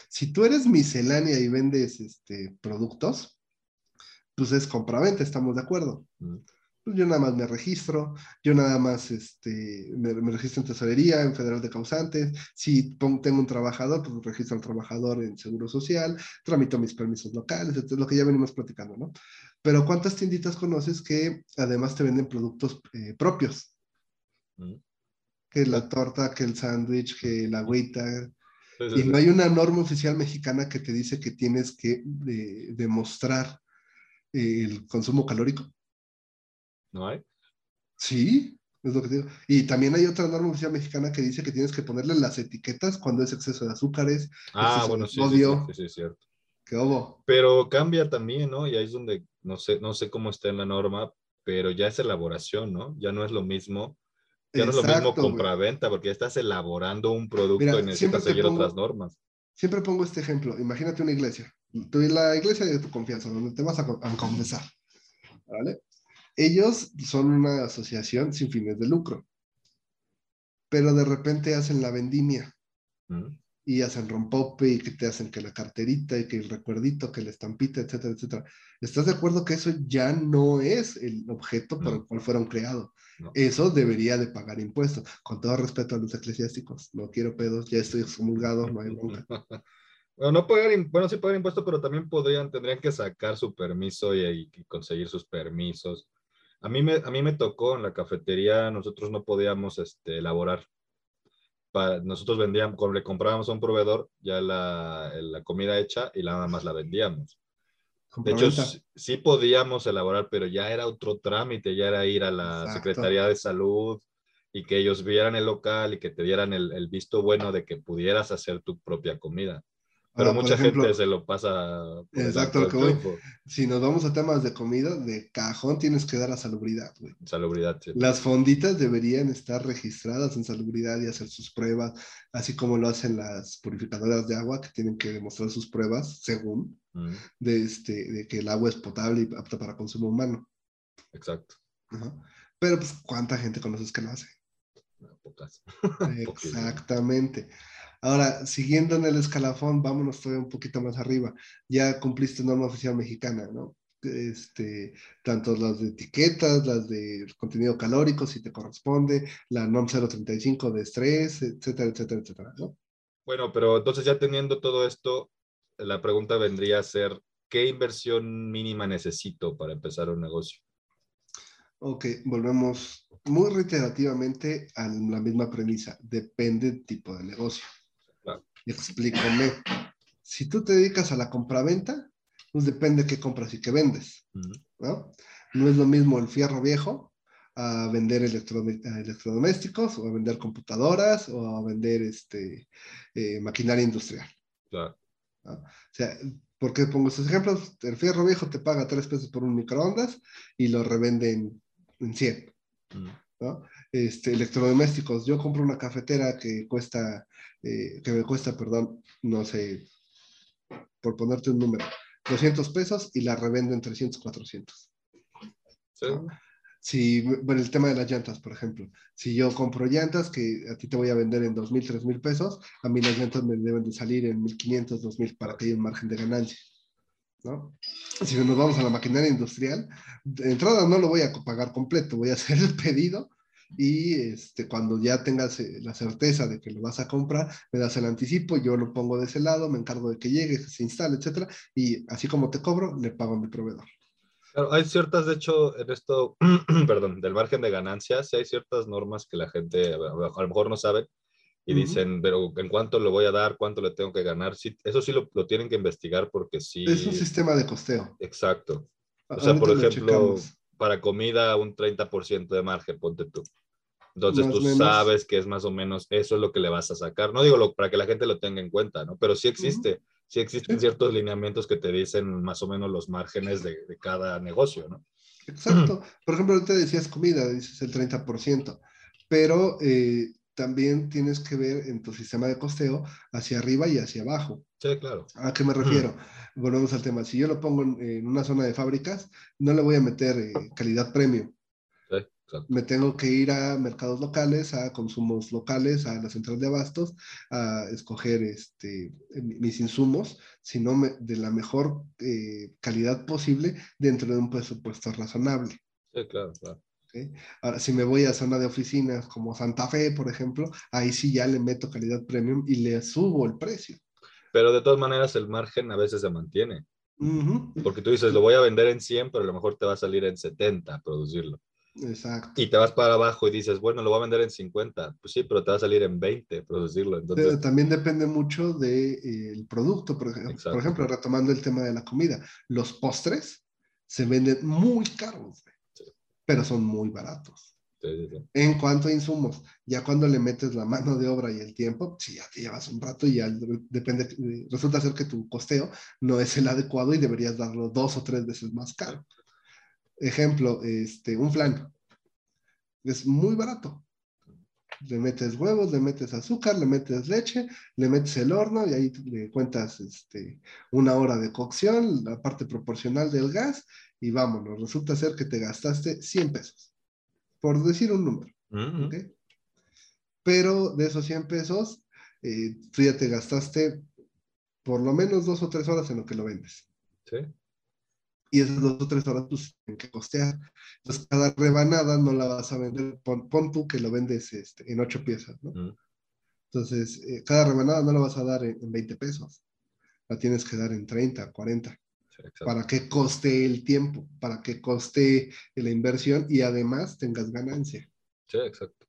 Si tú eres miscelánea y vendes este, productos, pues es compraventa, estamos de acuerdo. Mm. Pues yo nada más me registro, yo nada más este, me, registro en tesorería, en federal de causantes, si tengo un trabajador, pues registro al trabajador en seguro social, tramito mis permisos locales, es lo que ya venimos platicando, ¿no? Pero ¿cuántas tienditas conoces que además te venden productos eh, propios? Mm. Que la torta, que el sándwich, que la agüita. y no hay una norma oficial mexicana que te dice que tienes que demostrar el consumo calórico.
¿No hay?
Sí, es lo que digo. Y también hay otra norma oficial mexicana que dice que tienes que ponerle las etiquetas cuando es exceso de azúcares.
Ah, bueno, sí, sí, sí, sí, es cierto.
¿Qué hubo?
Pero cambia también, ¿no? Y ahí es donde, no sé, no sé cómo está en la norma, pero ya es elaboración, ¿no? Ya no es lo mismo. Ya no es lo mismo compra-venta, porque ya estás elaborando un producto y necesitas seguir otras normas.
Siempre pongo este ejemplo. Imagínate una iglesia. Tú, la iglesia de tu confianza, donde te vas a, a confesar. ¿Vale? Ellos son una asociación sin fines de lucro, pero de repente hacen la vendimia mm. Y hacen rompope y que te hacen que la carterita y que el recuerdito, que la estampita, etcétera, etcétera. ¿Estás de acuerdo que eso ya no es el objeto por el cual fueron creados? Eso debería de pagar impuestos. Con todo respeto a los eclesiásticos, no quiero pedos, ya estoy excomulgado, no hay nunca.
Bueno, no pagar, bueno, sí pagar impuestos, pero también podrían, tendrían que sacar su permiso y conseguir sus permisos. A mí me, a mí me tocó en la cafetería, nosotros no podíamos este, elaborar. Nosotros vendíamos, cuando le comprábamos a un proveedor ya la, la comida hecha y nada más la vendíamos. De hecho, sí, podíamos elaborar, pero ya era otro trámite, ya era ir a la Secretaría de Salud y que ellos vieran el local y que te dieran el, el visto bueno de que pudieras hacer tu propia comida. Pero mucha gente se lo pasa.
Exacto, lo que voy. Si nos vamos a temas de comida, de cajón tienes que dar a salubridad, güey.
Salubridad, sí.
Las fonditas deberían estar registradas en salubridad y hacer sus pruebas, así como lo hacen las purificadoras de agua, que tienen que demostrar sus pruebas, según, mm. de, este, de que el agua es potable y apta para consumo humano.
Exacto.
Pero, pues, ¿cuánta gente conoces que lo hace?
pocas.
Exactamente. Ahora, siguiendo en el escalafón, vámonos todavía un poquito más arriba. Ya cumpliste norma oficial mexicana, ¿no? este, tanto las de etiquetas, las de contenido calórico, si te corresponde, la NOM 035 de estrés, etcétera, etcétera, etcétera, ¿no?
Bueno, pero entonces ya teniendo todo esto, la pregunta vendría a ser, ¿qué inversión mínima necesito para empezar un negocio?
Ok, volvemos muy reiterativamente a la misma premisa. Depende del tipo de negocio. Explícame. Si tú te dedicas a la compraventa, pues depende qué compras y qué vendes. ¿no? no es lo mismo el fierro viejo a vender electrodomésticos o a vender computadoras o a vender este, eh, maquinaria industrial. Claro. O sea, ¿por qué pongo estos ejemplos? El fierro viejo te paga tres pesos por un microondas y lo revenden en 100. ¿No? Este, electrodomésticos, yo compro una cafetera que cuesta, eh, que me cuesta, perdón, no sé, por ponerte un número, 200 pesos y la revendo en 300, 400. Sí. Si, bueno, el tema de las llantas, por ejemplo, si yo compro llantas que a ti te voy a vender en 2.000, 3.000 pesos, a mí las llantas me deben de salir en 1.500, 2.000 para que haya un margen de ganancia. ¿no? Si nos vamos a la maquinaria industrial, de entrada no lo voy a pagar completo, voy a hacer el pedido y este, cuando ya tengas eh, la certeza de que lo vas a comprar, me das el anticipo, yo lo pongo de ese lado, me encargo de que llegue, se instale, etcétera, y así como te cobro, le pago a mi proveedor.
Claro, hay ciertas, de hecho, en esto, perdón, del margen de ganancias, hay ciertas normas que la gente a lo mejor no sabe y dicen, pero ¿en cuánto lo voy a dar? ¿Cuánto le tengo que ganar? Sí, eso sí lo, lo tienen que investigar porque sí.
Es un sistema de costeo.
Exacto. O sea, por ejemplo, para comida un 30% de margen, ponte tú. Entonces tú sabes que es más o menos eso es lo que le vas a sacar. No digo lo, para que la gente lo tenga en cuenta, ¿no? Pero sí existe, sí existen ciertos lineamientos que te dicen más o menos los márgenes de, de cada negocio, ¿no?
Exacto. Por ejemplo, te decías comida, dices el 30%, pero eh, también tienes que ver en tu sistema de costeo hacia arriba y hacia abajo.
Sí, claro.
¿A qué me refiero? Volvemos al tema. Si yo lo pongo en, una zona de fábricas, no le voy a meter eh, calidad premium me tengo que ir a mercados locales, a consumos locales, a la central de abastos, a escoger este, mis insumos, sino de la mejor eh, calidad posible dentro de un presupuesto razonable.
Sí, claro, claro.
Ahora, si me voy a zona de oficinas como Santa Fe, por ejemplo, ahí sí ya le meto calidad premium y le subo el precio.
Pero de todas maneras el margen a veces se mantiene. Porque tú dices, lo voy a vender en 100, pero a lo mejor te va a salir en 70 producirlo.
Exacto.
Y te vas para abajo y dices, bueno, lo voy a vender en 50. Pues sí, pero te va a salir en 20 producirlo. Entonces...
también depende mucho del de, eh, producto. Por ejemplo, por ejemplo, retomando el tema de la comida, los postres se venden muy caros, pero son muy baratos.
Sí, sí,
en cuanto a insumos, ya cuando le metes la mano de obra y el tiempo, si ya te llevas un rato y ya depende, resulta ser que tu costeo no es el adecuado y deberías darlo dos o tres veces más caro. Ejemplo, este, un flan. Es muy barato. Le metes huevos, le metes azúcar, le metes leche, le metes el horno y ahí le cuentas este, una hora de cocción, la parte proporcional del gas y vámonos. Resulta ser que te gastaste 100 pesos, por decir un número. Pero de esos 100 pesos, eh, tú ya te gastaste por lo menos dos o tres horas en lo que lo vendes.
Sí
y esas dos o tres horas pues tienen que costear. Entonces, cada rebanada no la vas a vender, pon, tú que lo vendes este, en ocho piezas, ¿no? Entonces, eh, cada rebanada no la vas a dar en, 20 pesos, la tienes que dar en 30, 40. para que coste el tiempo, para que coste la inversión y además tengas ganancia.
Sí, exacto.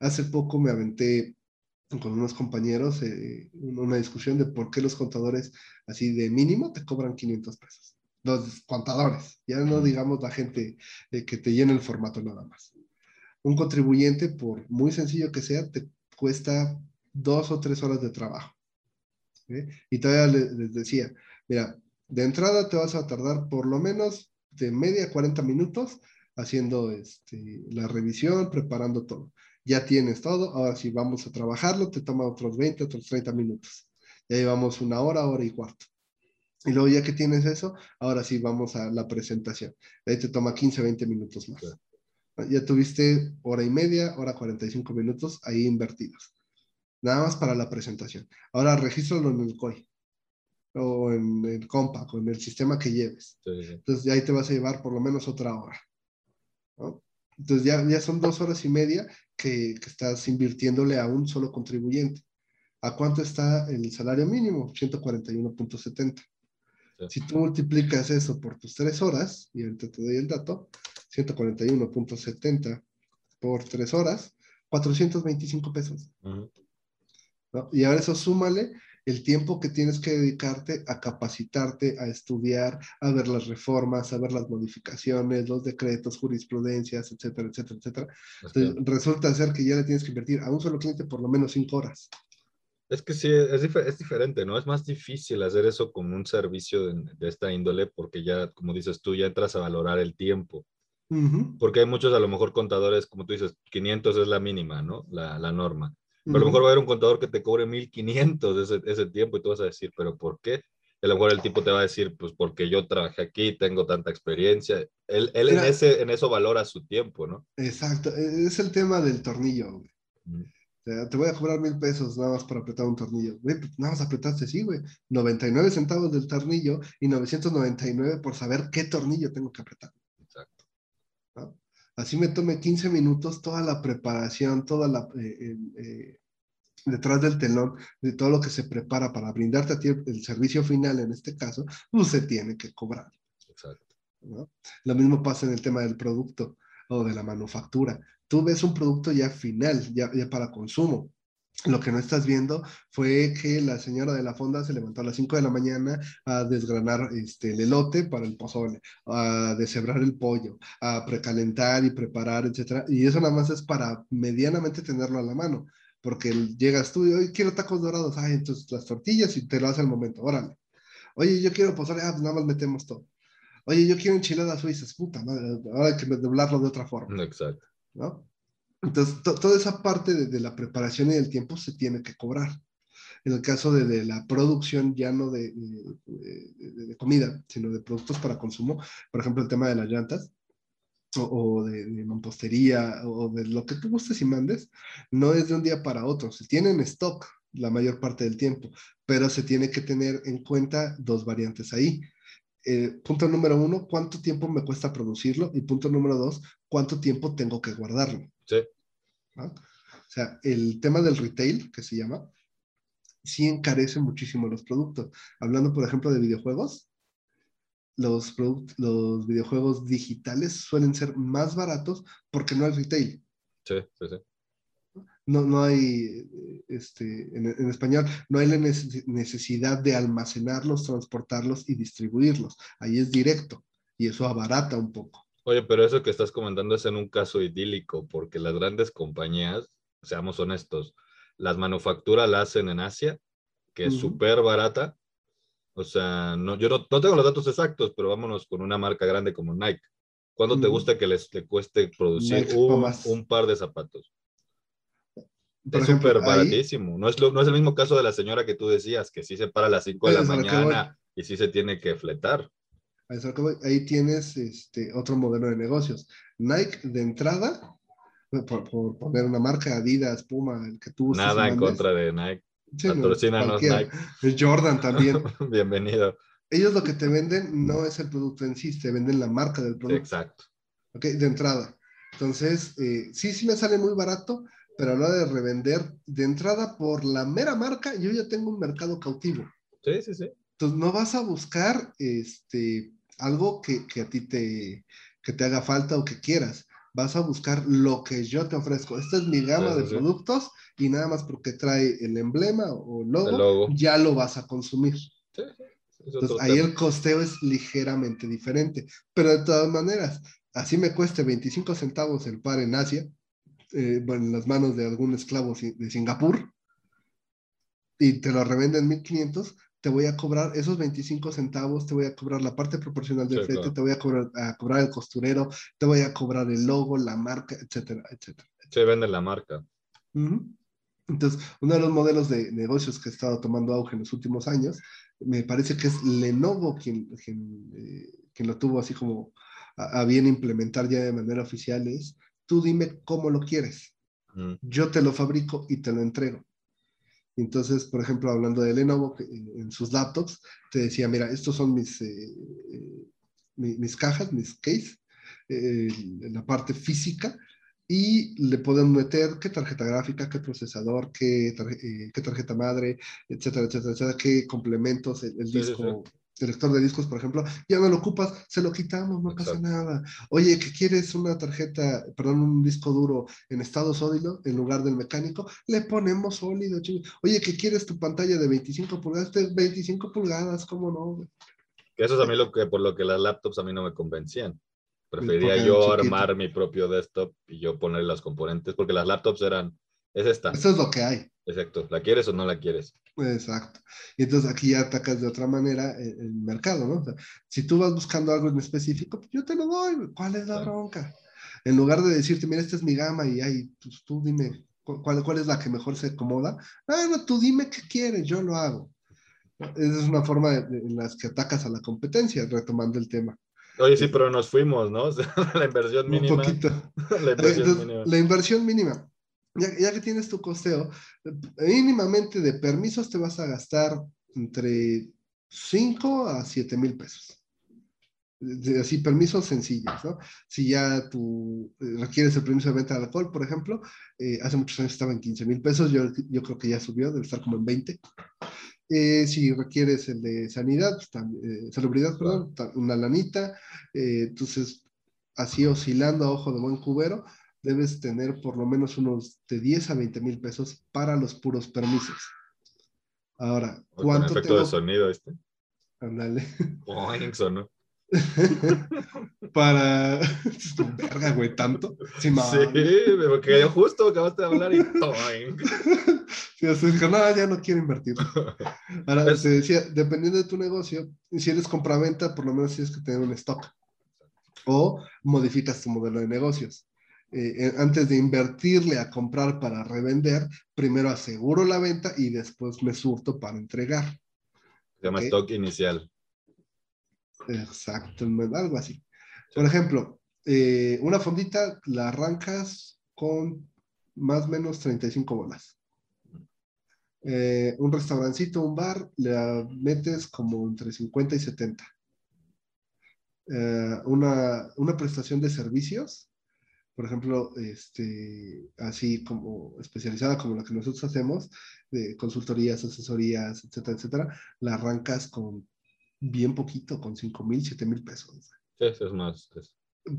Hace poco me aventé con unos compañeros eh, una discusión de por qué los contadores así de mínimo te cobran 500 pesos los contadores, ya no digamos la gente eh, que te llena el formato nada más. Un contribuyente, por muy sencillo que sea, te cuesta dos o tres horas de trabajo. Y todavía les, decía, mira, de entrada te vas a tardar por lo menos de media a 40 minutos haciendo este, la revisión, preparando todo. Ya tienes todo, ahora si vamos a trabajarlo, te toma otros 20, otros 30 minutos. Ya llevamos una hora, hora y cuarto. Y luego ya que tienes eso, ahora sí vamos a la presentación. Ahí te toma 15, 20 minutos más. Ya tuviste hora y media, hora 45 minutos ahí invertidos. Nada más para la presentación. Ahora regístralo en el COI. o en el compa, con el sistema que lleves. Entonces, ahí te vas a llevar por lo menos otra hora. Entonces, ya, ya son dos horas y media que, que estás invirtiéndole a un solo contribuyente. ¿A cuánto está el salario mínimo? 141.70. Si tú multiplicas eso por tus tres horas, y ahorita te doy el dato, 141.70 por tres horas, 425 pesos. Y ahora eso súmale el tiempo que tienes que dedicarte a capacitarte, a estudiar, a ver las reformas, a ver las modificaciones, los decretos, jurisprudencias, etcétera, etcétera, etcétera. Entonces, resulta ser que ya le tienes que invertir a un solo cliente por lo menos cinco horas.
Es que sí, es, es diferente, ¿no? Es más difícil hacer eso como un servicio de, de, esta índole porque ya, como dices tú, ya entras a valorar el tiempo. Porque hay muchos, a lo mejor, contadores, como tú dices, 500 es la mínima, ¿no? La, la norma. Pero a lo mejor va a haber un contador que te cobre 1500 ese, ese tiempo y tú vas a decir, ¿pero por qué? a lo mejor el tipo te va a decir, pues porque yo trabajé aquí, tengo tanta experiencia. Él, él en, ese, en eso valora su tiempo, ¿no?
Exacto, e, es el tema del tornillo, güey. Sea, te voy a cobrar mil pesos nada más para apretar un tornillo. Güey, pues, nada más apretaste, sí, güey. 99 centavos del tornillo y 999 por saber qué tornillo tengo que apretar. Exacto. Así me tome 15 minutos toda la preparación, toda la... Eh, eh, detrás del telón, de todo lo que se prepara para brindarte a ti el, servicio final, en este caso, pues se tiene que cobrar. Exacto. Lo mismo pasa en el tema del producto o de la manufactura tú ves un producto ya final, ya, para consumo. Lo que no estás viendo fue que la señora de la fonda se levantó a las 5 de la mañana a desgranar este, el elote para el pozole, a deshebrar el pollo, a precalentar y preparar, etc. Y eso nada más es para medianamente tenerlo a la mano, porque llegas tú y hoy quiero tacos dorados, ay, entonces las tortillas y te lo hace al momento, órale. Oye, yo quiero pozole, ah, pues nada más metemos todo. Oye, yo quiero enchiladas suizas, puta, ahora hay que doblarlo de otra forma. Exacto. ¿no? Entonces, toda esa parte de, la preparación y del tiempo se tiene que cobrar. En el caso de, la producción ya no de, de, comida, sino de productos para consumo, por ejemplo, el tema de las llantas, o, de, mampostería, o de lo que tú gustes y mandes, no es de un día para otro. Se tiene en stock la mayor parte del tiempo, pero se tiene que tener en cuenta dos variantes ahí. Eh, punto número uno, ¿cuánto tiempo me cuesta producirlo? Y punto número dos, ¿cuánto tiempo tengo que guardarlo? Sí. O sea, el tema del retail, que se llama, sí encarece muchísimo los productos. Hablando, por ejemplo, de videojuegos, los, los videojuegos digitales suelen ser más baratos porque no hay retail. Sí, sí, sí no, no hay, este, en, español, no hay la necesidad de almacenarlos, transportarlos y distribuirlos. Ahí es directo y eso abarata un poco.
Oye, pero eso que estás comentando es en un caso idílico, porque las grandes compañías, seamos honestos, las manufacturas la hacen en Asia, que es súper barata. O sea, no, yo no, tengo los datos exactos, pero vámonos con una marca grande como Nike. ¿Cuánto te gusta que les le cueste producir un, par de zapatos? Es súper baratísimo. No es, no es el mismo caso de la señora que tú decías, que sí se para a las 5 de la mañana y sí se tiene que fletar.
Ahí tienes este, otro modelo de negocios. Nike de entrada, por, poner una marca, Adidas, Puma, el que tú
Nada en contra de Nike. Sí, Nike.
Jordan también.
Bienvenido.
Ellos lo que te venden no es el producto en sí, te venden la marca del producto. Exacto. Ok, de entrada. Entonces, eh, sí, sí me sale muy barato, pero a la hora de revender, de entrada por la mera marca, yo ya tengo un mercado cautivo.
Sí, sí, sí.
Entonces no vas a buscar este, algo que, a ti te, que te haga falta o que quieras. Vas a buscar lo que yo te ofrezco. Esta es mi gama de productos y nada más porque trae el emblema o logo, el logo. ya lo vas a consumir. Sí, Entonces ahí el costeo es ligeramente diferente. Pero de todas maneras, así me cueste 25 centavos el par en Asia, eh, en las manos de algún esclavo de Singapur y te lo revenden 1500, te voy a cobrar esos 25 centavos, te voy a cobrar la parte proporcional del flete, te voy a cobrar, a cobrar el costurero, te voy a cobrar el logo, la marca, etcétera, etcétera.
Se vende la marca.
Entonces, uno de los modelos de negocios que ha estado tomando auge en los últimos años, me parece que es Lenovo quien, quien, eh, quien lo tuvo así como a, a, bien implementar ya de manera oficial, es tú dime cómo lo quieres. Mm. Yo te lo fabrico y te lo entrego. Entonces, por ejemplo, hablando de Lenovo, en sus laptops, te decía, mira, estos son mis, eh, eh, mis, cajas, mis case, la parte física, y le pueden meter qué tarjeta gráfica, qué procesador, qué, qué tarjeta madre, etcétera, etcétera, etcétera, qué complementos, el, disco, lector de discos, por ejemplo, ya no lo ocupas, se lo quitamos, no pasa nada. Oye, que quieres una tarjeta, perdón, un disco duro en estado sólido en lugar del mecánico, le ponemos sólido. Oye, que quieres tu pantalla de 25 pulgadas, de 25 pulgadas, ¿cómo no?
Que eso es a mí lo que, por lo que las laptops a mí no me convencían. Prefería yo armar mi propio desktop y yo poner las componentes, porque las laptops eran, es esta.
Eso es lo que hay.
Exacto, ¿la quieres o no la quieres?
Exacto. Y entonces aquí ya atacas de otra manera el, mercado, ¿no? si tú vas buscando algo en específico, pues yo te lo doy, ¿cuál es la bronca? En lugar de decirte, mira, esta es mi gama y ahí, pues tú dime cuál, cuál es la que mejor se acomoda. Ah, no, tú dime qué quieres, yo lo hago. Esa es una forma en la que atacas a la competencia, retomando el tema.
Oye, sí, pero nos fuimos, ¿no? la inversión mínima.
Un poquito. la inversión mínima. La inversión mínima ya, que tienes tu costeo, mínimamente de permisos te vas a gastar entre 5 a 7 mil pesos. así, permisos sencillos, ¿no? Si ya tú eh, requieres el permiso de venta de alcohol, por ejemplo, eh, hace muchos años estaba en 15 mil pesos, yo, yo creo que ya subió, debe estar como en 20. Eh, si requieres el de sanidad, pues, salubridad, perdón, una lanita, entonces así oscilando a ojo de buen cubero, debes tener por lo menos unos de 10 a 20 mil pesos para los puros permisos. Ahora,
¿cuánto con efecto de sonido este?
Ándale.
Boing, sonó.
para. Verga, güey, tanto.
Sí, porque yo justo acabaste de hablar y.
Sí, así dijo, no, ya no quiero invertir. Ahora, te decía, dependiendo de tu negocio, si eres compra-venta, por lo menos tienes que tener un stock. O modificas tu modelo de negocios. Eh, eh, antes de invertirle a comprar para revender, primero aseguro la venta y después me surto para entregar.
Se llama stock inicial.
Exacto, algo así. Por ejemplo, eh, una fondita la arrancas con más o menos 35 bolas. un restaurancito, un bar, le metes como entre 50 y 70. una, una prestación de servicios, por ejemplo, este, así como especializada como la que nosotros hacemos, de consultorías, asesorías, etcétera, etcétera, la arrancas con bien poquito, con 5 mil, 7 mil pesos.
Sí, eso es más.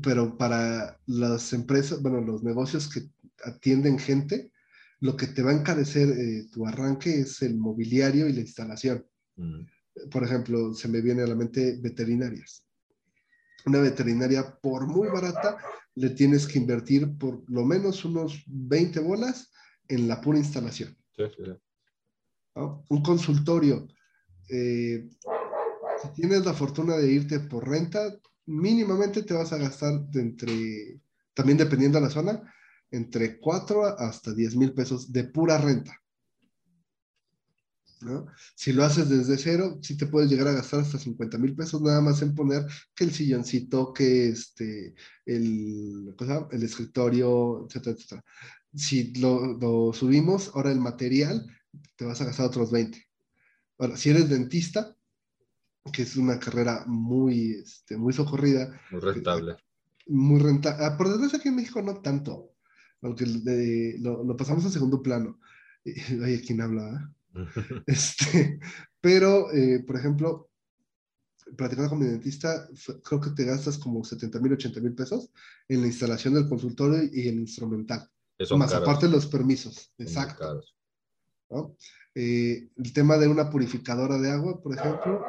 Pero para las empresas, bueno, los negocios que atienden gente, lo que te va a encarecer eh, tu arranque es el mobiliario y la instalación. Mm. Por ejemplo, se me viene a la mente veterinarias. Una veterinaria, por muy barata, le tienes que invertir por lo menos unos 20 bolas en la pura instalación. Un consultorio, eh, si tienes la fortuna de irte por renta, mínimamente te vas a gastar de entre, también dependiendo de la zona, entre 4 hasta 10 mil pesos de pura renta. Si lo haces desde cero, sí te puedes llegar a gastar hasta 50 mil pesos nada más en poner que el silloncito, que este, el, el escritorio, etcétera, etcétera. Si lo, subimos, ahora el material, te vas a gastar otros 20. Ahora, si eres dentista, que es una carrera muy, este, muy socorrida.
Muy rentable.
Muy rentable. Ah, por desgracia aquí en México no tanto, porque lo, pasamos a segundo plano. Oye, ¿quién habla? este, pero, eh, por ejemplo, platicando con mi dentista, creo que te gastas como 70 mil, 80 mil pesos en la instalación del consultorio y el instrumental. más aparte los permisos. Exacto. Eh, el tema de una purificadora de agua, por ejemplo,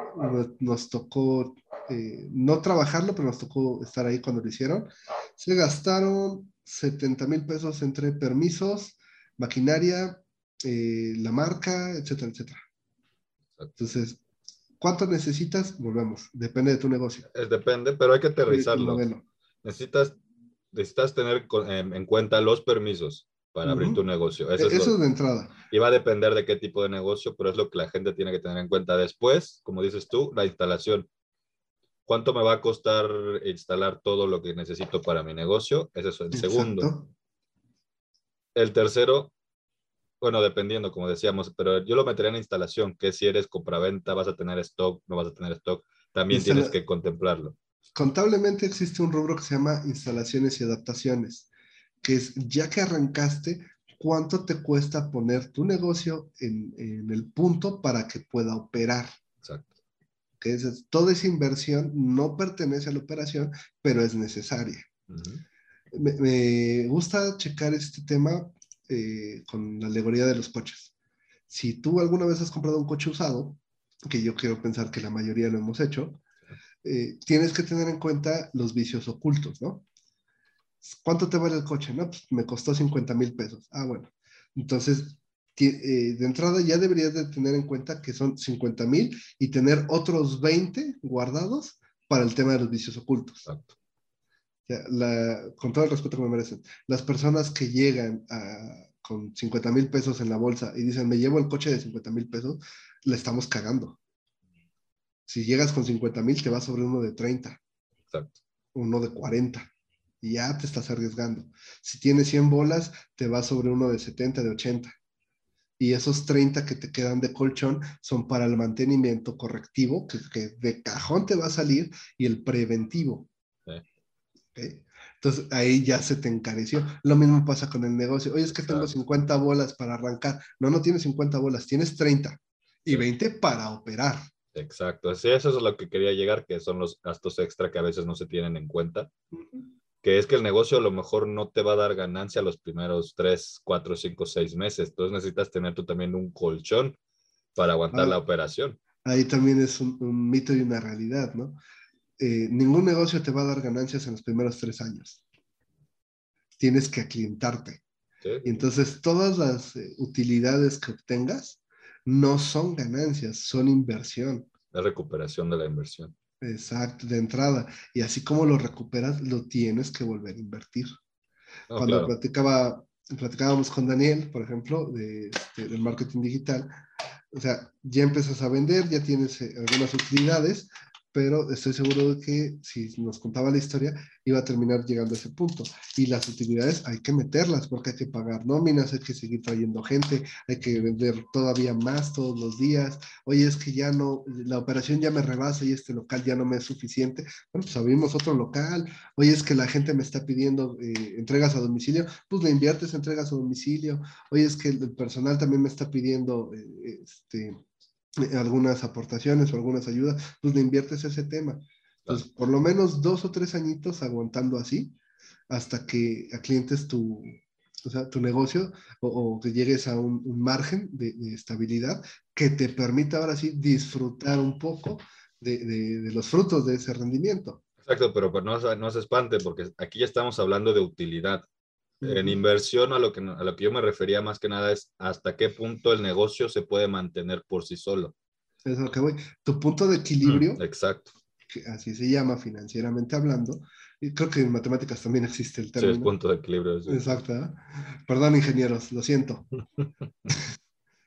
nos, tocó eh, no trabajarlo, pero nos tocó estar ahí cuando lo hicieron. Se gastaron 70 mil pesos entre permisos, maquinaria, eh, la marca, etcétera, etcétera. Entonces, ¿cuánto necesitas? Volvemos, depende de tu negocio.
Es, depende, pero hay que aterrizarlo. Necesitas, necesitas tener en cuenta los permisos para abrir tu negocio.
Eso, es, de entrada.
Y va a depender de qué tipo de negocio, pero es lo que la gente tiene que tener en cuenta después, como dices tú, la instalación. ¿Cuánto me va a costar instalar todo lo que necesito para mi negocio? Ese es el segundo. El tercero, bueno, dependiendo, como decíamos, pero yo lo metería en instalación, que si eres compraventa, vas a tener stock, no vas a tener stock, también tienes que contemplarlo.
Contablemente existe un rubro que se llama instalaciones y adaptaciones, que es ya que arrancaste, ¿cuánto te cuesta poner tu negocio en, el punto para que pueda operar? Exacto. Que es, toda esa inversión no pertenece a la operación, pero es necesaria. me, gusta checar este tema eh, con la alegoría de los coches. Si tú alguna vez has comprado un coche usado, que yo quiero pensar que la mayoría lo hemos hecho, eh, tienes que tener en cuenta los vicios ocultos, ¿no? ¿Cuánto te vale el coche? No, pues me costó 50 mil pesos. Ah, bueno. Entonces, eh, de entrada ya deberías de tener en cuenta que son 50 mil y tener otros 20 guardados para el tema de los vicios ocultos. Exacto. Con todo el respeto que me merecen, las personas que llegan con 50 mil pesos en la bolsa y dicen, me llevo el coche de 50 mil pesos, le estamos cagando. Si llegas con 50 mil, te vas sobre uno de 30. Exacto. Uno de 40. Y ya te estás arriesgando. Si tienes 100 bolas, te vas sobre uno de 70, de 80. Y esos 30 que te quedan de colchón son para el mantenimiento correctivo, que, de cajón te va a salir, y el preventivo. Entonces ahí ya se te encareció. Lo mismo pasa con el negocio. Oye, es que tengo 50 bolas para arrancar. No, no tienes 50 bolas, tienes 30 y 20 para operar.
Exacto, sí, eso es lo que quería llegar, que son los gastos extra que a veces no se tienen en cuenta. Que es que el negocio a lo mejor no te va a dar ganancia los primeros 3, 4, 5, 6 meses. Entonces necesitas tener tú también un colchón para aguantar la operación.
Ahí también es un, mito y una realidad, ¿no? Eh, ningún negocio te va a dar ganancias en los primeros tres años. Tienes que aclientarte. Y entonces todas las eh, utilidades que obtengas no son ganancias, son inversión.
La recuperación de la inversión.
Exacto, de entrada. Y así como lo recuperas, lo tienes que volver a invertir. Cuando platicaba, platicábamos con Daniel, por ejemplo, de, este, del marketing digital, o sea, ya empiezas a vender, ya tienes eh, algunas utilidades, pero estoy seguro de que si nos contaba la historia, iba a terminar llegando a ese punto. Y las utilidades hay que meterlas porque hay que pagar nóminas, hay que seguir trayendo gente, hay que vender todavía más todos los días. Oye, es que ya no, la operación ya me rebasa y este local ya no me es suficiente. Bueno, pues abrimos otro local. Oye, es que la gente me está pidiendo eh, entregas a domicilio, pues le inviertes entregas a domicilio. Oye, es que el personal también me está pidiendo eh, este algunas aportaciones o algunas ayudas, pues le inviertes ese tema. Pues por lo menos dos o tres añitos aguantando así hasta que aclientes tu, o sea, tu negocio o, que llegues a un, margen de, estabilidad que te permita ahora sí disfrutar un poco de, de, los frutos de ese rendimiento.
Exacto, pero pues no, no se espante porque aquí ya estamos hablando de utilidad. En inversión, a lo, que, a lo que yo me refería más que nada es hasta qué punto el negocio se puede mantener por sí solo.
Es lo que voy. Tu punto de equilibrio.
exacto.
Que así se llama financieramente hablando. Y creo que en matemáticas también existe el término.
Sí, es punto de equilibrio.
Exacto. ¿eh? Perdón, ingenieros, lo siento.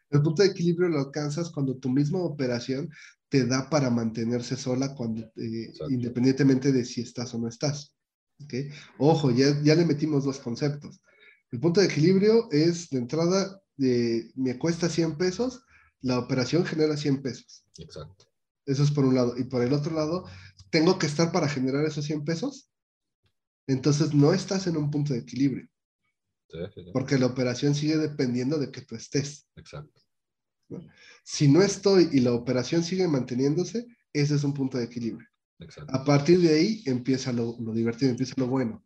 el punto de equilibrio lo alcanzas cuando tu misma operación te da para mantenerse sola cuando, eh, independientemente de si estás o no estás. Ojo, ya, ya le metimos dos conceptos. El punto de equilibrio es, de entrada, de, me cuesta 100 pesos, la operación genera 100 pesos.
Exacto.
Eso es por un lado. Y por el otro lado, tengo que estar para generar esos 100 pesos. Entonces no estás en un punto de equilibrio. Porque la operación sigue dependiendo de que tú estés.
Exacto.
Si no estoy y la operación sigue manteniéndose, ese es un punto de equilibrio. A partir de ahí empieza lo, divertido, empieza lo bueno.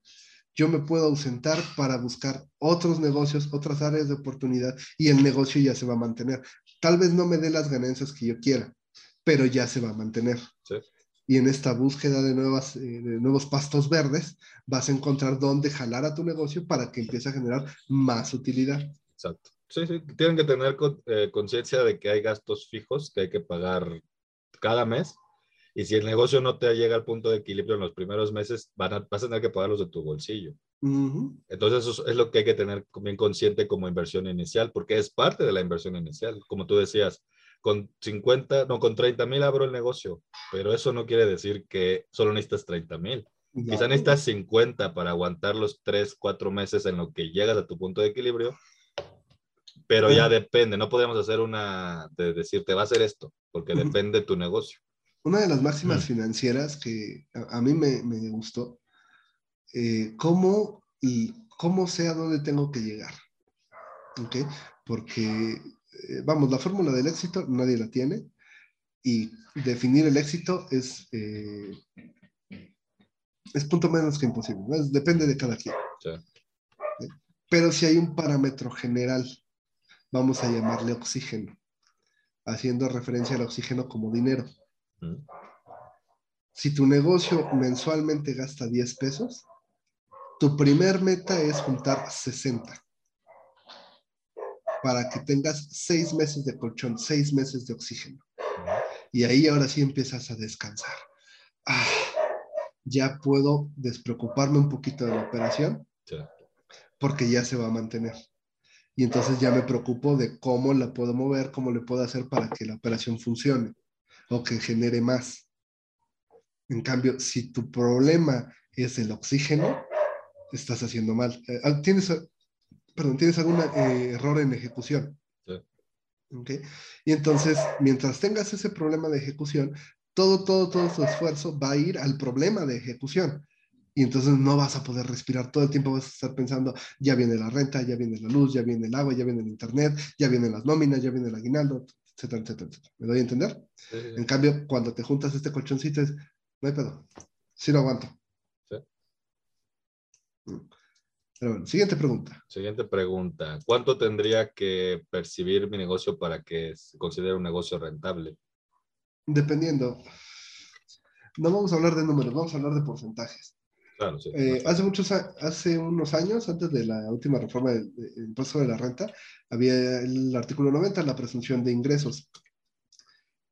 Yo me puedo ausentar para buscar otros negocios, otras áreas de oportunidad y el negocio ya se va a mantener. Tal vez no me dé las ganancias que yo quiera, pero ya se va a mantener. Y en esta búsqueda de, nuevas, eh, de nuevos pastos verdes, vas a encontrar dónde jalar a tu negocio para que empiece a generar más utilidad.
Exacto. Sí, sí, tienen que tener eh, conciencia de que hay gastos fijos que hay que pagar cada mes y si el negocio no te llega al punto de equilibrio en los primeros meses, van a, vas a tener que pagarlos de tu bolsillo. Entonces, eso es lo que hay que tener bien consciente como inversión inicial, porque es parte de la inversión inicial. Como tú decías, con 50, no, con 30 mil abro el negocio, pero eso no quiere decir que solo necesitas 30 mil. Quizá necesitas 50 para aguantar los 3, 4 meses en lo que llegas a tu punto de equilibrio, Pero ya depende, no podemos hacer una de decir, te va a hacer esto, porque depende de tu negocio.
Una de las máximas financieras que a, mí me, me gustó, eh, cómo, y cómo sé a dónde tengo que llegar. ¿Ok? Porque, eh, vamos, la fórmula del éxito nadie la tiene y definir el éxito es, eh, es punto menos que imposible. Depende de cada quien. Pero si hay un parámetro general, vamos a llamarle oxígeno, haciendo referencia al oxígeno como dinero. Si tu negocio mensualmente gasta 10 pesos, tu primer meta es juntar 60 para que tengas seis meses de colchón, seis meses de oxígeno. Y ahí ahora sí empiezas a descansar. Ah, ya puedo despreocuparme un poquito de la operación porque ya se va a mantener. Y entonces ya me preocupo de cómo la puedo mover, cómo le puedo hacer para que la operación funcione o que genere más. En cambio, si tu problema es el oxígeno, estás haciendo mal. Eh, ah, ¿Tienes, perdón, ¿tienes algún eh, error en ejecución? Sí. Y entonces, mientras tengas ese problema de ejecución, todo, todo, todo tu esfuerzo va a ir al problema de ejecución. Y entonces no vas a poder respirar todo el tiempo, vas a estar pensando, ya viene la renta, ya viene la luz, ya viene el agua, ya viene el internet, ya vienen las nóminas, ya viene el aguinaldo, etcétera, etcétera, etcétera. ¿Me doy a entender? En cambio, cuando te juntas este colchoncito es, no hay pedo, sí lo aguanto. Sí. Mm. Pero bueno, siguiente pregunta.
Siguiente pregunta. ¿Cuánto tendría que percibir mi negocio para que se considere un negocio rentable?
Dependiendo. No vamos a hablar de números, vamos a hablar de porcentajes. Claro, sí. Eh, hace, muchos, hace unos años, antes de la última reforma del impuesto de la renta, había el artículo 90, la presunción de ingresos.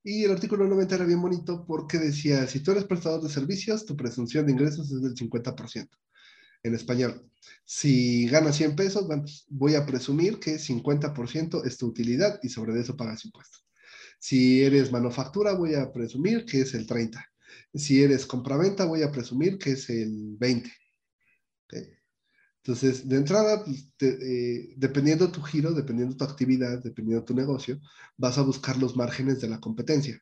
Y el artículo 90 era bien bonito porque decía, si tú eres prestador de servicios, tu presunción de ingresos es del 50% en español. Si ganas 100 pesos, voy a presumir que 50% es tu utilidad y sobre eso pagas impuestos. Si eres manufactura, voy a presumir que es el 30. Si eres compraventa, voy a presumir que es el 20. Entonces, de entrada, pues, eh, dependiendo tu giro, dependiendo tu actividad, dependiendo tu negocio, vas a buscar los márgenes de la competencia.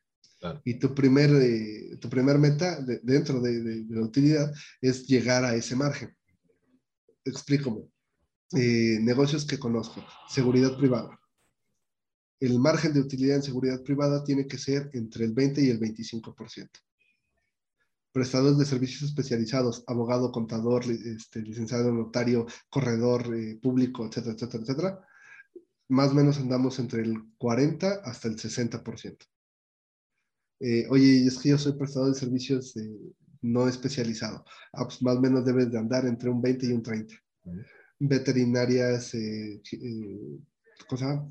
Y tu primer, eh, tu primer meta dentro de, la utilidad es llegar a ese margen explícame. Eh, negocios que conozco, seguridad privada. El margen de utilidad en seguridad privada tiene que ser entre el 20 y el 25%. Prestadores de servicios especializados, abogado, contador, este, licenciado notario, corredor eh, público, etcétera, etcétera, etcétera. Más o menos andamos entre el 40 hasta el 60%. Eh, oye, es que yo soy prestador de servicios no especializado. Ah, pues más o menos debes de andar entre un 20 y un 30. Veterinarias, eh, eh, cosa.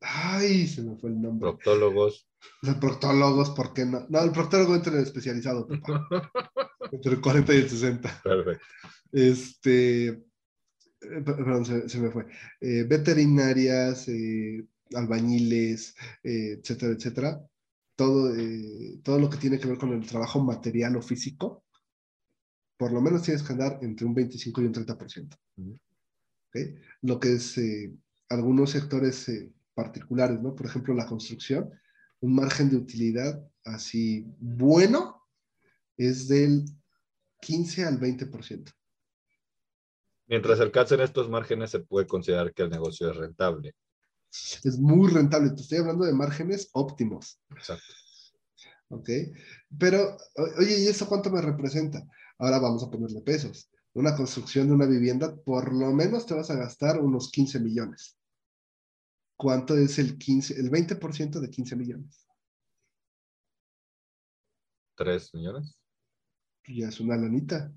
Ay, se me fue el nombre.
Proctólogos.
Los proctólogos, ¿por qué no? No, el proctólogo entra en el especializado, entre el 40 y el 60. Perfecto. Este, eh, perdón, se, me fue. veterinarias, albañiles, etcétera, etcétera todo, eh, todo lo que tiene que ver con el trabajo material o físico, por lo menos tienes que andar entre un 25 y un 30%. Lo que es eh, algunos sectores eh, particulares, ¿no? Por ejemplo, la construcción, un margen de utilidad así bueno es del 15 al 20%.
Mientras alcancen estos márgenes, se puede considerar que el negocio es rentable
es muy rentable. Te estoy hablando de márgenes óptimos. Exacto. ¿Ok? Pero, oye, ¿y eso cuánto me representa? Ahora vamos a ponerle pesos. Una construcción de una vivienda, por lo menos te vas a gastar unos 15 millones. ¿Cuánto es el 15, el 20% de 15 millones?
3 millones.
Ya es una lanita.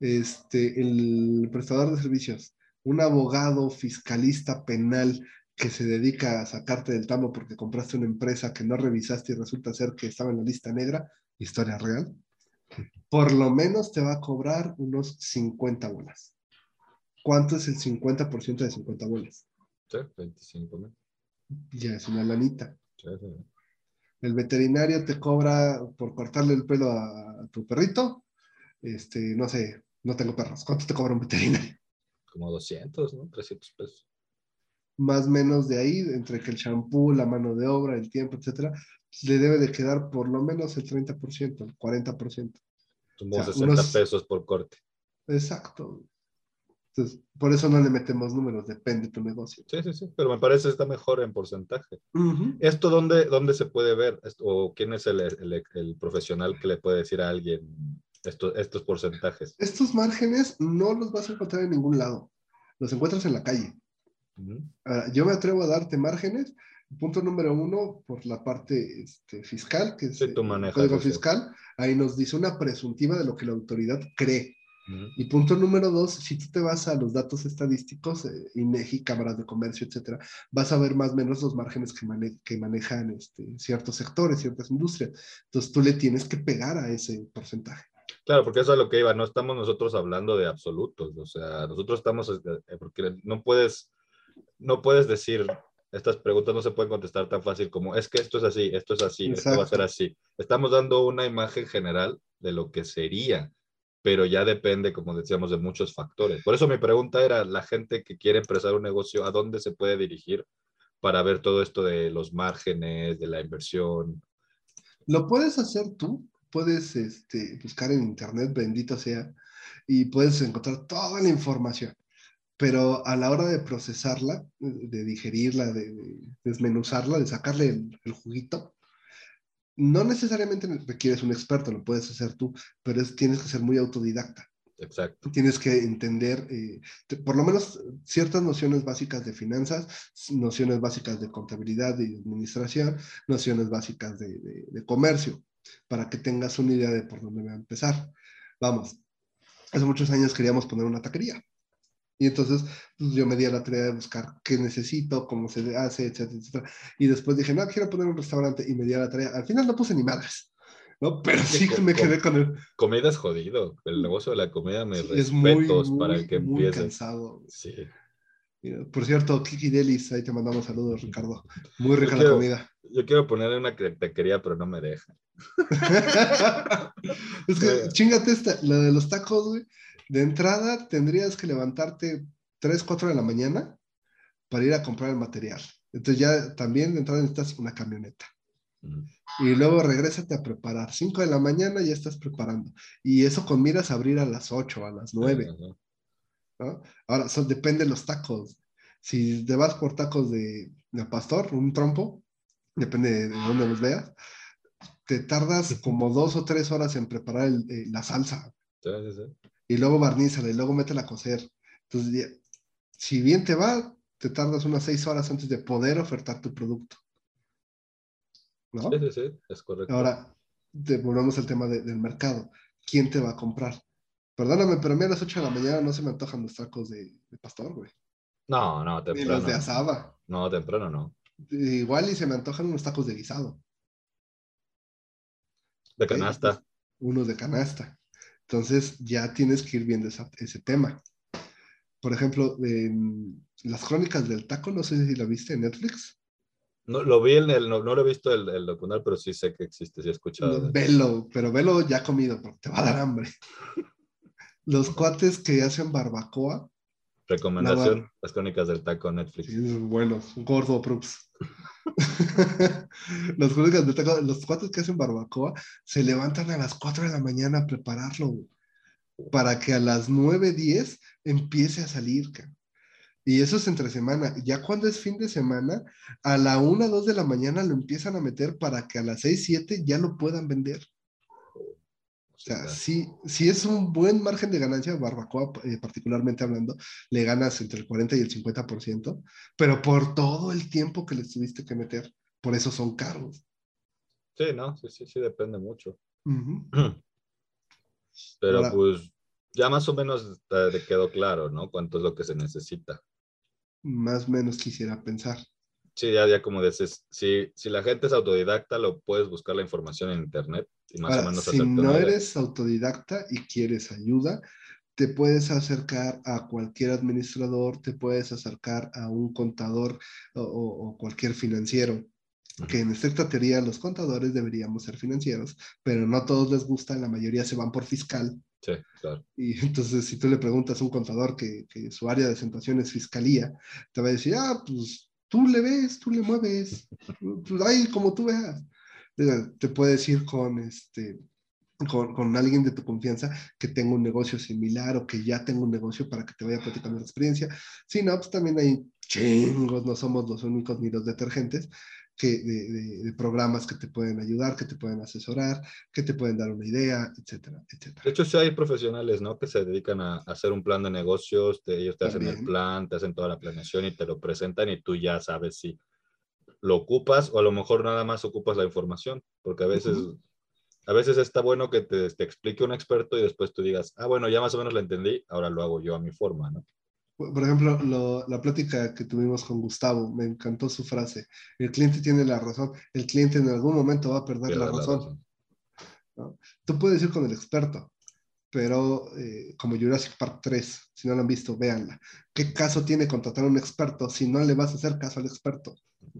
Este, el prestador de servicios un abogado fiscalista penal que se dedica a sacarte del tambo porque compraste una empresa que no revisaste y resulta ser que estaba en la lista negra, historia real, por lo menos te va a cobrar unos 50 bolas. ¿Cuánto es el 50% de 50 bolas?
Sí, 25 mil.
Ya es una lanita. El veterinario te cobra por cortarle el pelo a, a tu perrito. Este, no sé, no tengo perros. ¿Cuánto te cobra un veterinario?
Como 200, ¿no? 300 pesos.
Más o menos de ahí, entre que el champú, la mano de obra, el tiempo, etcétera, le debe de quedar por lo menos el 30%, el 40%.
Como 60 pesos por corte.
Exacto. Entonces, por eso no le metemos números, depende de tu negocio.
Sí, sí, sí, pero me parece que está mejor en porcentaje. ¿Esto dónde, dónde se puede ver? ¿O quién es el, el, el, profesional que le puede decir a alguien estos, estos porcentajes?
Estos márgenes no los vas a encontrar en ningún lado. Los encuentras en la calle. yo me atrevo a darte márgenes. Punto número uno, por la parte este, fiscal, que es el código fiscal, ahí nos dice una presuntiva de lo que la autoridad cree y punto número dos, si tú te vas a los datos estadísticos, eh, INEGI, cámaras de comercio, etcétera, vas a ver más o menos los márgenes que, que manejan este, ciertos sectores, ciertas industrias. Entonces tú le tienes que pegar a ese porcentaje.
Claro, porque eso es lo que iba, no estamos nosotros hablando de absolutos, o sea, nosotros estamos, eh, eh, porque no puedes, no puedes decir, estas preguntas no se pueden contestar tan fácil como, es que esto es así, esto es así, esto va a ser así. Estamos dando una imagen general de lo que sería pero ya depende, como decíamos, de muchos factores. Por eso mi pregunta era, la gente que quiere empezar un negocio, ¿a dónde se puede dirigir para ver todo esto de los márgenes, de la inversión?
Lo puedes hacer tú, puedes este, buscar en internet, bendito sea, y puedes encontrar toda la información. Pero a la hora de procesarla, de digerirla, de, desmenuzarla, de sacarle el juguito, no necesariamente requieres un experto, lo puedes hacer tú, pero es, tienes que ser muy autodidacta.
Exacto.
Tienes que entender eh, por lo menos ciertas nociones básicas de finanzas, nociones básicas de contabilidad y administración, nociones básicas de, de comercio, para que tengas una idea de por dónde va a empezar. Vamos, hace muchos años queríamos poner una taquería. Y entonces pues, yo me di a la tarea de buscar qué necesito, cómo se hace, etcétera, etcétera. Y después dije, no, quiero poner un restaurante y me di a la tarea. Al final no puse ni madres, ¿no? Pero sí que me quedé con el...
Comida es jodido. El negocio de la comida me respetos es muy, para el que muy empiece.
cansado. Sí. Por cierto, Kiki Delis, ahí te mandamos saludos, Ricardo. Muy rica la comida.
Yo quiero ponerle una taquería, pero no me deja.
es que, chingate esta, la de los tacos, güey de entrada tendrías que levantarte 3, 4 de la mañana para ir a comprar el material. Entonces ya también de entrada necesitas una camioneta. Y luego regrésate a preparar. 5 de la mañana ya estás preparando. Y eso con miras a abrir a las 8, a las 9. Ahora, eso depende de los tacos. Si te vas por tacos de, pastor, un trompo, depende de dónde los veas, te tardas como dos o tres horas en preparar eh, la salsa. Sí, sí, sí y luego barnízala y luego métela a coser. Entonces, si bien te va, te tardas unas seis horas antes de poder ofertar tu producto.
¿No? Sí, sí, sí, es correcto.
Ahora, volvemos al tema del mercado. ¿Quién te va a comprar? Perdóname, pero a mí a las 8 de la mañana no se me antojan los tacos de, pastor, güey.
No, no, temprano.
Ni los de asaba.
No, temprano no.
Igual y se me antojan unos tacos de guisado.
De canasta.
Unos de canasta. Entonces ya tienes que ir viendo ese tema. Por ejemplo, en Las Crónicas del Taco, no sé si la viste en Netflix.
No, lo vi en el, no, lo he visto el, el documental, pero sí sé que existe, sí he escuchado.
velo, pero velo ya comido, porque te va a dar hambre. Los cuates que hacen barbacoa.
Recomendación, Las Crónicas del Taco Netflix.
Sí, buenos, gordo Props. los, los cuates que hacen barbacoa se levantan a las 4 de la mañana a prepararlo para que a las 9, 10 empiece a salir. Y eso es entre semana. Ya cuando es fin de semana, a la 1, 2 de la mañana lo empiezan a meter para que a las 6, 7 ya lo puedan vender. O sea, si, si es un buen margen de ganancia, barbacoa eh, particularmente hablando, le ganas entre el 40 y el 50%, pero por todo el tiempo que le tuviste que meter, por eso son caros.
Sí, no, sí, sí, sí, depende mucho. Pero pues ya más o menos te quedó claro, ¿no? Cuánto es lo que se necesita.
Más o menos quisiera pensar.
Sí, ya, ya como dices, si, si la gente es autodidacta, lo puedes buscar la información en internet más o menos
Si no eres autodidacta y quieres ayuda, te puedes acercar a cualquier administrador, te puedes acercar a un contador o, cualquier financiero. Que en estricta teoría los contadores deberíamos ser financieros, pero no a todos les gusta, la mayoría se van por fiscal.
Sí, claro.
Y entonces, si tú le preguntas a un contador que, que, su área de acentuación es fiscalía, te va a decir, ah, pues tú le ves, tú le mueves, ahí como tú veas. Te puede decir con, este, con, con, alguien de tu confianza que tenga un negocio similar o que ya tenga un negocio para que te vaya platicando la experiencia. Si no, pues también hay chingos, no somos los únicos ni los detergentes, que, de, programas que te pueden ayudar, que te pueden asesorar, que te pueden dar una idea, etcétera, etcétera.
De hecho, sí hay profesionales, ¿no? Que se dedican a, hacer un plan de negocios, ellos te hacen el plan, te hacen toda la planeación y te lo presentan y tú ya sabes si lo ocupas o a lo mejor nada más ocupas la información, porque a veces... A veces está bueno que te, te explique un experto y después tú digas, ah, bueno, ya más o menos lo entendí, ahora lo hago yo a mi forma, ¿no?
Por ejemplo, la plática que tuvimos con Gustavo, me encantó su frase. El cliente tiene la razón, el cliente en algún momento va a perder la, razón. Tú puedes ir con el experto, pero eh, como Jurassic Park 3, si no lo han visto, véanla. ¿Qué caso tiene contratar a un experto si no le vas a hacer caso al experto?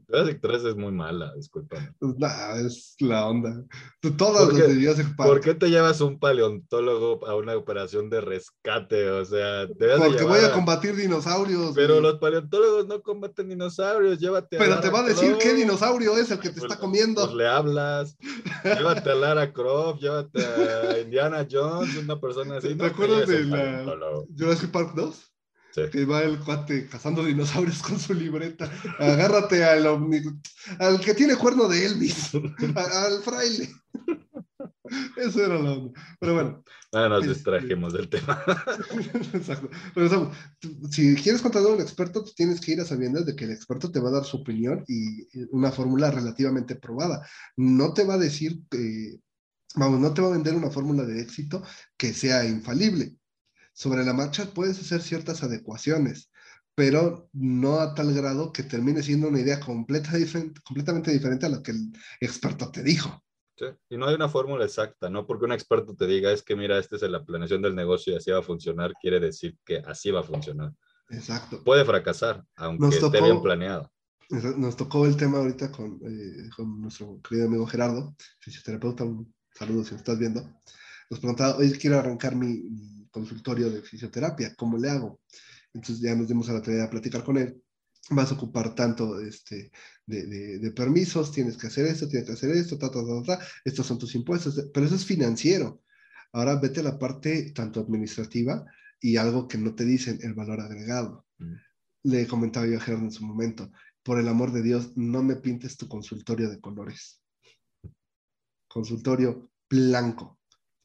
Jurassic 3 es muy mala, disculpa.
Pues es la onda. Todas las de Jurassic
Park. ¿Por qué te llevas un paleontólogo a una operación de rescate? O sea,
Porque voy a combatir dinosaurios.
Pero los paleontólogos no combaten dinosaurios, llévate
Pero te va a decir qué dinosaurio es el que te pues está comiendo.
Pues le hablas, llévate a Lara Croft, llévate a Indiana Jones, una persona así.
¿Te acuerdas de la Jurassic Park 2? Que va el cuate cazando dinosaurios con su libreta. Agárrate al, al que tiene cuerno de Elvis, al fraile. Eso era lo. Pero bueno.
Ah, nos este, distrajimos del tema.
Exacto. Pero, si quieres contratar a un experto, tú tienes que ir a sabiendas de que el experto te va a dar su opinión y una fórmula relativamente probada. No te va a decir, vamos, no te va a vender una fórmula de éxito que sea infalible sobre la marcha puedes hacer ciertas adecuaciones, pero no a tal grado que termine siendo una idea completa diferente, completamente diferente a lo que el experto te dijo.
Sí. Y no hay una fórmula exacta, ¿no? Porque un experto te diga es que mira, esta es la planeación del negocio y así va a funcionar, quiere decir que así va a funcionar.
Exacto.
Puede fracasar, aunque esté bien planeado.
Nos tocó el tema ahorita con, eh, con nuestro querido amigo Gerardo, fisioterapeuta, un saludo si lo estás viendo. Nos preguntaba, hoy quiero arrancar mi consultorio de fisioterapia, ¿cómo le hago? Entonces ya nos dimos a la tarea de platicar con él. Vas a ocupar tanto este, de, de, permisos, tienes que hacer esto, tienes que hacer esto, ta, ta, ta, ta, estos son tus impuestos, pero eso es financiero. Ahora vete a la parte tanto administrativa y algo que no te dicen, el valor agregado. Mm. Le comentaba yo a Gerardo en su momento, por el amor de Dios, no me pintes tu consultorio de colores. Consultorio blanco,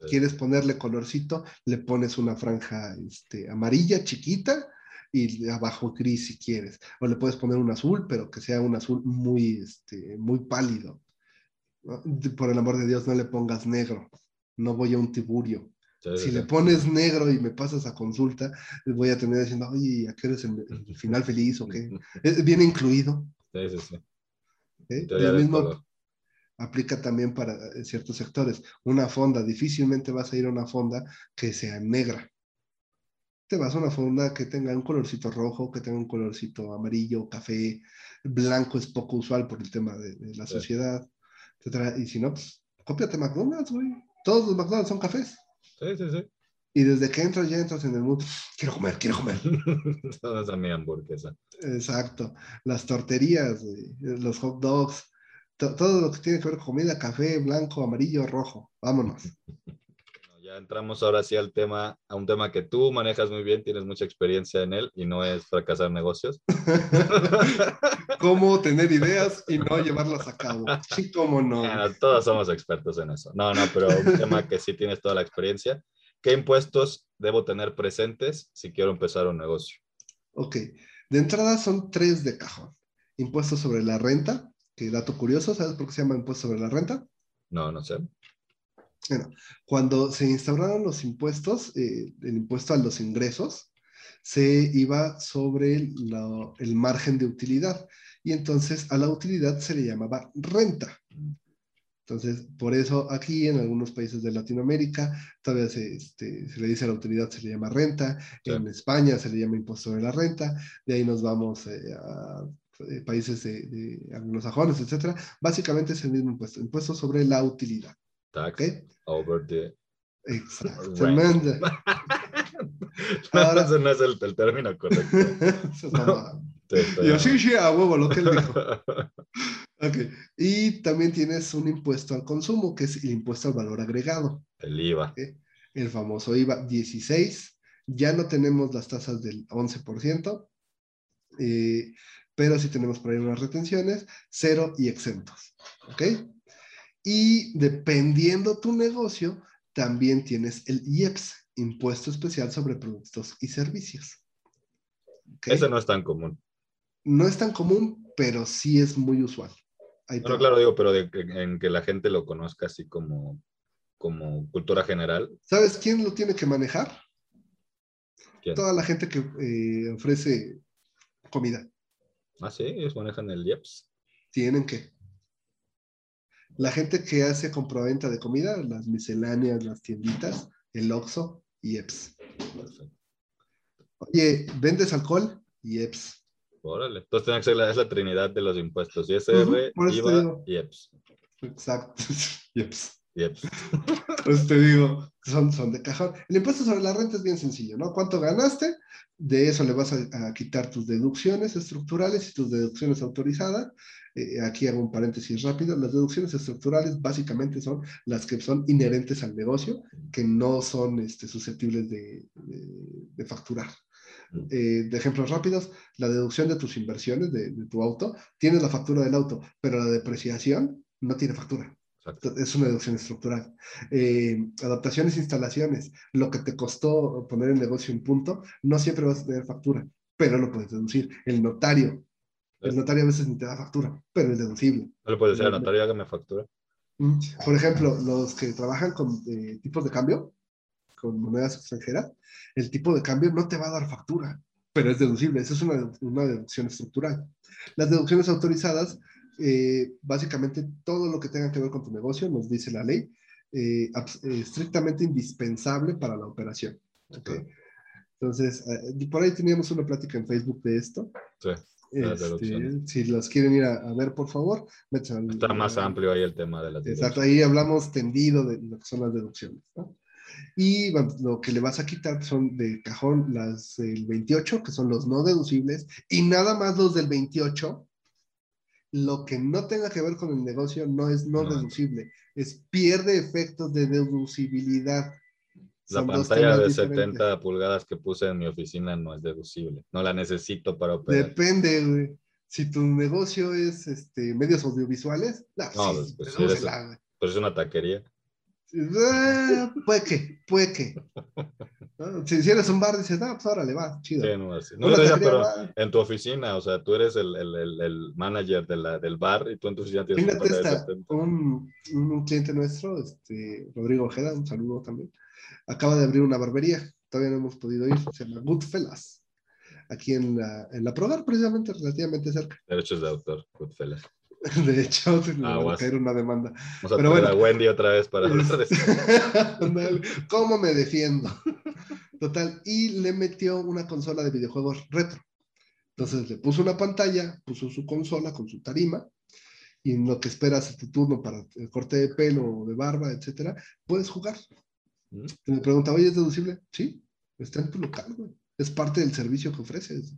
quieres ponerle colorcito, le pones una franja este, amarilla chiquita y abajo gris si quieres. O le puedes poner un azul, pero que sea un azul muy, este, muy pálido. Por el amor de Dios, no le pongas negro. No voy a un tiburio. si le pones negro y me pasas a consulta, voy a tener diciendo, oye, ¿a qué eres el, final feliz o qué? ¿Viene incluido?
Sí, sí, sí.
¿Eh? mismo, aplica también para eh, ciertos sectores. Una fonda, difícilmente vas a ir a una fonda que sea negra. Te vas a una fonda que tenga un colorcito rojo, que tenga un colorcito amarillo, café, blanco es poco usual por el tema de, la sociedad, etc. Y si no, pues cópiate McDonald's, güey. Todos los McDonald's son cafés.
Sí, sí, sí.
Y desde que entras ya entras en el mundo, quiero comer, quiero comer.
Todas a mi hamburguesa.
Exacto. Las torterías, los hot dogs, todo lo que tiene que ver con comida, café, blanco, amarillo, rojo. Vámonos.
Ya entramos ahora sí al tema, a un tema que tú manejas muy bien, tienes mucha experiencia en él y no es fracasar negocios.
cómo tener ideas y no llevarlas a cabo. Sí, cómo no.
todos somos expertos en eso. No, no, pero un tema que sí tienes toda la experiencia. ¿Qué impuestos debo tener presentes si quiero empezar un negocio?
Ok, de entrada son tres de cajón. Impuestos sobre la renta, dato curioso, ¿sabes por qué se llama impuesto sobre la renta?
No, no sé.
Bueno, cuando se instauraron los impuestos, eh, el impuesto a los ingresos, se iba sobre el margen de utilidad y entonces a la utilidad se le llamaba renta. Entonces, por eso aquí en algunos países de Latinoamérica todavía se, este, le dice a la utilidad, se le llama renta, en España se le llama impuesto sobre la renta, de ahí nos vamos eh, a eh, países de, de, anglosajones, etcétera, básicamente es el mismo impuesto, impuesto sobre la utilidad.
Tax over the...
Exacto. Bueno.
Ahora, eso no es el, término correcto.
Yo sí, sí, a huevo, lo que él dijo. Okay. Y también tienes un impuesto al consumo, que es el impuesto al valor agregado.
El IVA.
El famoso IVA 16. Ya no tenemos las tasas del 11%, eh, pero sí tenemos por ahí unas retenciones, cero y exentos. ¿Ok? Y dependiendo tu negocio, también tienes el IEPS, Impuesto Especial sobre Productos y Servicios.
Ese no es tan común.
No es tan común, pero sí es muy usual.
No, claro, digo, pero en que la gente lo conozca así como, como cultura general.
¿Sabes quién lo tiene que manejar? Toda la gente que eh, ofrece comida.
Ah, sí, ellos manejan el IEPS.
Tienen que. La gente que hace compraventa de comida, las misceláneas, las tienditas, el OXO, IEPS. Perfecto. Oye, ¿vendes alcohol? IEPS.
Órale. Entonces tiene que ser la, es la trinidad de los impuestos. ISR, IVA y IEPS.
Exacto. IEPS. IEPS. Pues te digo, son, son de cajón. El impuesto sobre la renta es bien sencillo, ¿no? ¿Cuánto ganaste? De eso le vas a quitar tus deducciones estructurales y tus deducciones autorizadas eh, aquí hago un paréntesis rápido, las deducciones estructurales básicamente son las que son inherentes al negocio, que no son este, susceptibles de, facturar. Eh, de ejemplos rápidos, la deducción de tus inversiones de, tu auto, tienes la factura del auto, pero la depreciación no tiene factura. Es una deducción estructural. Eh, adaptaciones e instalaciones, lo que te costó poner el negocio en punto, no siempre vas a tener factura, pero lo puedes deducir. El notario el notario a veces ni te da factura, pero es deducible.
No le puede decir al notario hágame factura.
Por ejemplo, los que trabajan con eh, tipos de cambio, con monedas extranjeras, el tipo de cambio no te va a dar factura, pero es deducible. Esa es una, una deducción estructural. Las deducciones autorizadas, eh, básicamente todo lo que tenga que ver con tu negocio, nos dice la ley, eh, estrictamente indispensable para la operación. Okay. Entonces, por ahí teníamos una plática en Facebook de esto. Sí. Este, si los quieren ir a, ver, por favor,
Está más amplio ahí el tema de las
Exacto, ahí hablamos tendido de lo que son las deducciones. Y lo que le vas a quitar son de cajón las del 28, que son los no deducibles, y nada más los del 28. Lo que no tenga que ver con el negocio no es no. deducible, es pierde efectos de deducibilidad.
La pantalla de 70 pulgadas que puse en mi oficina no es deducible. No la necesito para operar.
Depende, güey. Si tu negocio es este, medios audiovisuales, no,
pues, pues, pues, es, una taquería.
Eh, puede que, puede que. Si, eres un bar, dices, no, pues ahora le va, chido. Sí, no,
así. no pero en tu oficina, o sea, tú eres el, el, el, manager de la, del bar y tú en tu oficina tienes
Fíjate, un, un, cliente nuestro, este, Rodrigo Ojeda, un saludo también acaba de abrir una barbería, todavía no hemos podido ir, se llama Goodfellas, aquí en la, en la Progar, precisamente, relativamente cerca.
Derechos de autor, Goodfellas.
De hecho, caer una demanda.
Vamos a Pero bueno, a Wendy otra vez para
¿Cómo me defiendo? Total, y le metió una consola de videojuegos retro. Entonces le puso una pantalla, puso su consola con su tarima, y en lo que esperas tu turno para el corte de pelo o de barba, etcétera, puedes jugar. Me pregunta, oye, ¿es deducible? Sí, está en tu local, güey. Es parte del servicio que ofreces.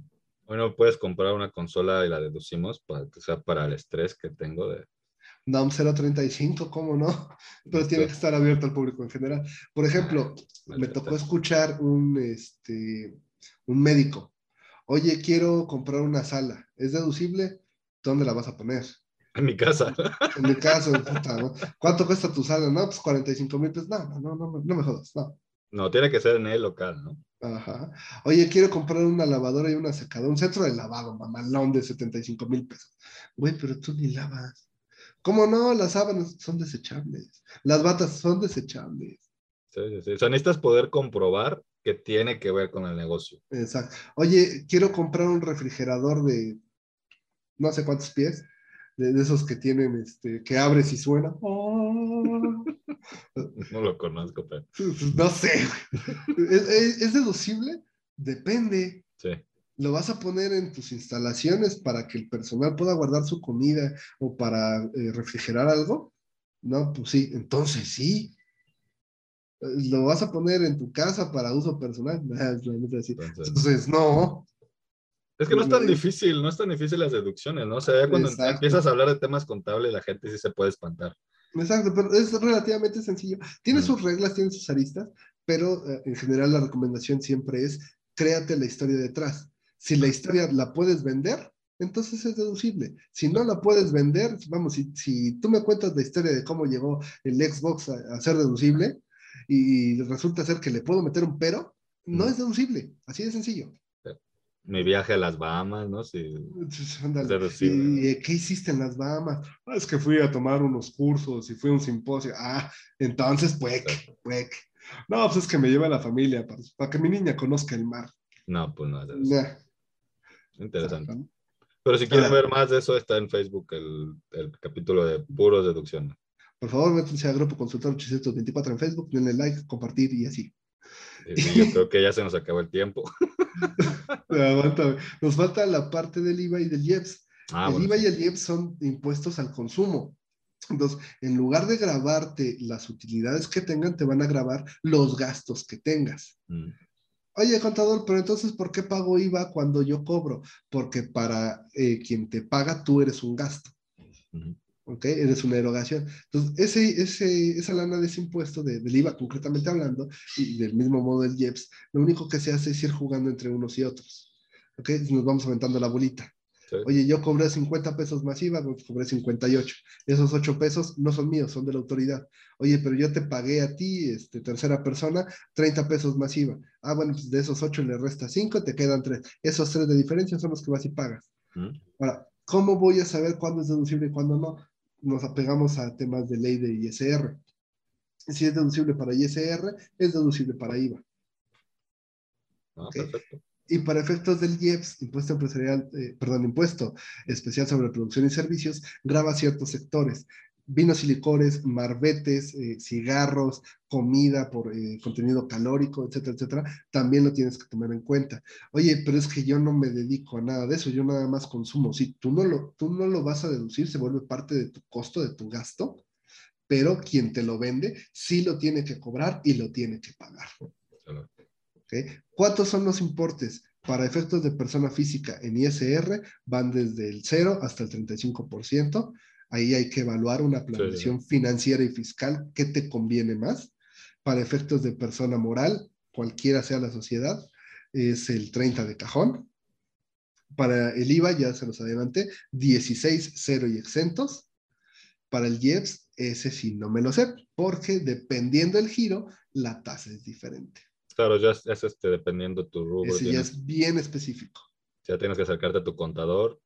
Bueno, puedes comprar una consola y la deducimos para que sea para el estrés que tengo de...
NAM 035, ¿cómo no? Pero tiene que estar abierto al público en general. Por ejemplo, me tocó escuchar un, este, un médico. Oye, quiero comprar una sala. ¿Es deducible? ¿Dónde la vas a poner?
En mi casa.
En mi casa, ¿cuánto cuesta tu sala? No, pues 45 mil pesos. No, no, no, no, no me jodas, no.
No, tiene que ser en el local, ¿no?
Ajá. Oye, quiero comprar una lavadora y una secadora, un centro de lavado, mamalón de 75 mil pesos. Güey, pero tú ni lavas. ¿Cómo no? Las sábanas son desechables. Las batas son desechables.
Sí, sí, sí. O sea, necesitas poder comprobar que tiene que ver con el negocio.
Exacto. Oye, quiero comprar un refrigerador de no sé cuántos pies de, esos que tienen, este, que abres y suena.
No lo conozco, pero.
No sé. ¿Es, deducible? Depende.
Sí.
¿Lo vas a poner en tus instalaciones para que el personal pueda guardar su comida o para eh, refrigerar algo? No, pues sí, entonces sí. lo vas a poner en tu casa para uso personal. Entonces, no.
Es que no es tan difícil, no es tan difícil las deducciones, ¿no? O sea, cuando empiezas a hablar de temas contables, la gente sí se puede espantar.
Exacto, pero es relativamente sencillo. Tiene sus reglas, tiene sus aristas, pero eh, en general la recomendación siempre es créate la historia detrás. Si la historia la puedes vender, entonces es deducible. Si no la puedes vender, vamos, si, si tú me cuentas la historia de cómo llegó el Xbox a, ser deducible y resulta ser que le puedo meter un pero, no es deducible, así de sencillo.
Mi viaje a las Bahamas, ¿no? Sí.
¿Y qué hiciste en las Bahamas? Ah, es que fui a tomar unos cursos y fui a un simposio. Ah, entonces, pues, pues. No, pues es que me lleva a la familia para, para que mi niña conozca el mar.
No, pues no. Es Interesante. Pero si quieren ver más de eso, está en Facebook el, el capítulo de puros deducciones.
Por favor, métanse a Grupo Consultor 824 en Facebook, denle like, compartir y así.
Yo creo que ya se nos acabó el tiempo.
Nos falta la parte del IVA y del IEPS. Ah, el IVA y el IEPS son impuestos al consumo. Entonces, en lugar de grabarte las utilidades que tengan, te van a grabar los gastos que tengas. Mm. Oye, contador, pero entonces, ¿por qué pago IVA cuando yo cobro? Porque para eh, quien te paga, tú eres un gasto. ¿Ok? Eres una erogación. Entonces, ese, ese, esa lana de ese impuesto, de, del IVA concretamente hablando, y del mismo modo del IEPS, lo único que se hace es ir jugando entre unos y otros. ¿Ok? Nos vamos aumentando la bolita. Oye, yo cobré 50 pesos más IVA, pues cobré 58. Esos 8 pesos no son míos, son de la autoridad. Oye, pero yo te pagué a ti, este, tercera persona, 30 pesos más IVA. Ah, bueno, pues de esos 8 le resta 5, te quedan 3. Esos 3 de diferencia son los que vas y pagas. Ahora, ¿cómo voy a saber cuándo es deducible y cuándo no? Nos apegamos a temas de ley de ISR. Si es deducible para ISR, es deducible para IVA.
Ah, perfecto
y para efectos del IEPS, impuesto empresarial, eh, perdón, impuesto especial sobre producción y servicios, graba ciertos sectores. Vinos y licores, marbetes, eh, cigarros, comida por eh, contenido calórico, etcétera, etcétera, también lo tienes que tomar en cuenta. Oye, pero es que yo no me dedico a nada de eso, yo nada más consumo. Si tú no lo, tú no lo vas a deducir, se vuelve parte de tu costo, de tu gasto, pero quien te lo vende sí lo tiene que cobrar y lo tiene que pagar. ¿Cuántos son los importes? Para efectos de persona física en ISR van desde el 0 hasta el 35%. Ahí hay que evaluar una planeación financiera y fiscal. ¿Qué te conviene más? Para efectos de persona moral, cualquiera sea la sociedad, es el 30 de cajón. Para el IVA, ya se los adelanté, 16, 0 y exentos. Para el IEPS, ese sí no me lo sé, porque dependiendo del giro, la tasa es diferente.
Claro, ya es, este, dependiendo tu rubro.
Ese ya es bien específico.
Ya tienes que acercarte a tu contador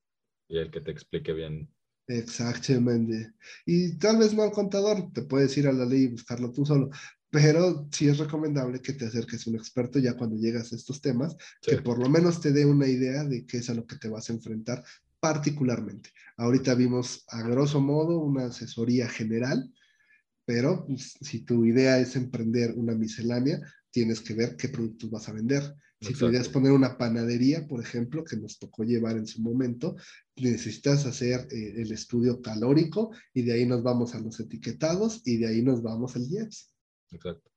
y el que te explique bien.
Exactamente. Y tal vez no al contador, te puedes ir a la ley y buscarlo tú solo, pero sí es recomendable que te acerques a un experto ya cuando llegas a estos temas, que por lo menos te dé una idea de qué es a lo que te vas a enfrentar particularmente. Ahorita vimos a grosso modo una asesoría general, pero pues, si tu idea es emprender una miscelánea, tienes que ver qué productos vas a vender. Si querías poner una panadería, por ejemplo, que nos tocó llevar en su momento, necesitas hacer eh, el estudio calórico y de ahí nos vamos a los etiquetados y de ahí nos vamos al IEPS.
Exacto.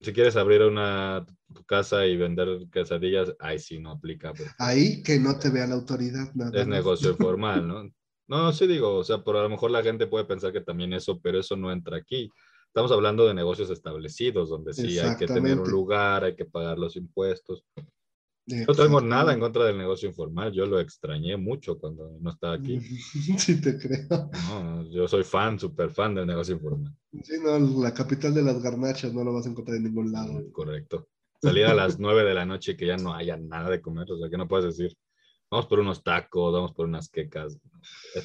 Si quieres abrir una casa y vender quesadillas, ahí sí no aplica.
Ahí que no te vea la autoridad.
Nada es negocio formal, ¿no? No, sí digo, o sea, por a lo mejor la gente puede pensar que también eso, pero eso no entra aquí. Estamos hablando de negocios establecidos, donde sí hay que tener un lugar, hay que pagar los impuestos. No tengo nada en contra del negocio informal, yo lo extrañé mucho cuando no estaba aquí.
Sí, te creo.
yo soy fan, súper fan del negocio informal.
Sí, no, la capital de las garnachas no lo vas a encontrar en ningún lado.
Correcto. Salir a las nueve de la noche y que ya no haya nada de comer, o sea, que no puedes decir, vamos por unos tacos, vamos por unas quecas.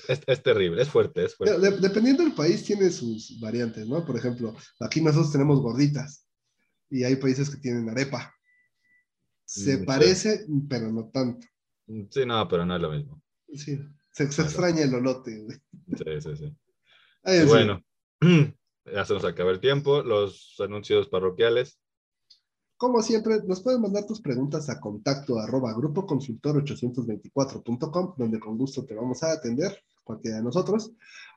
Es, terrible, es fuerte, es fuerte.
dependiendo del país tiene sus variantes, ¿no? Por ejemplo, aquí nosotros tenemos gorditas y hay países que tienen arepa. Se mm, parece, pero no tanto.
Sí, no, pero no es lo mismo.
Sí, se, extraña el olote.
Sí, sí, sí. bueno, ya se nos acaba el tiempo. Los anuncios parroquiales.
Como siempre, nos pueden mandar tus preguntas a contacto arroba grupoconsultor824.com, donde con gusto te vamos a atender. cualquiera de nosotros,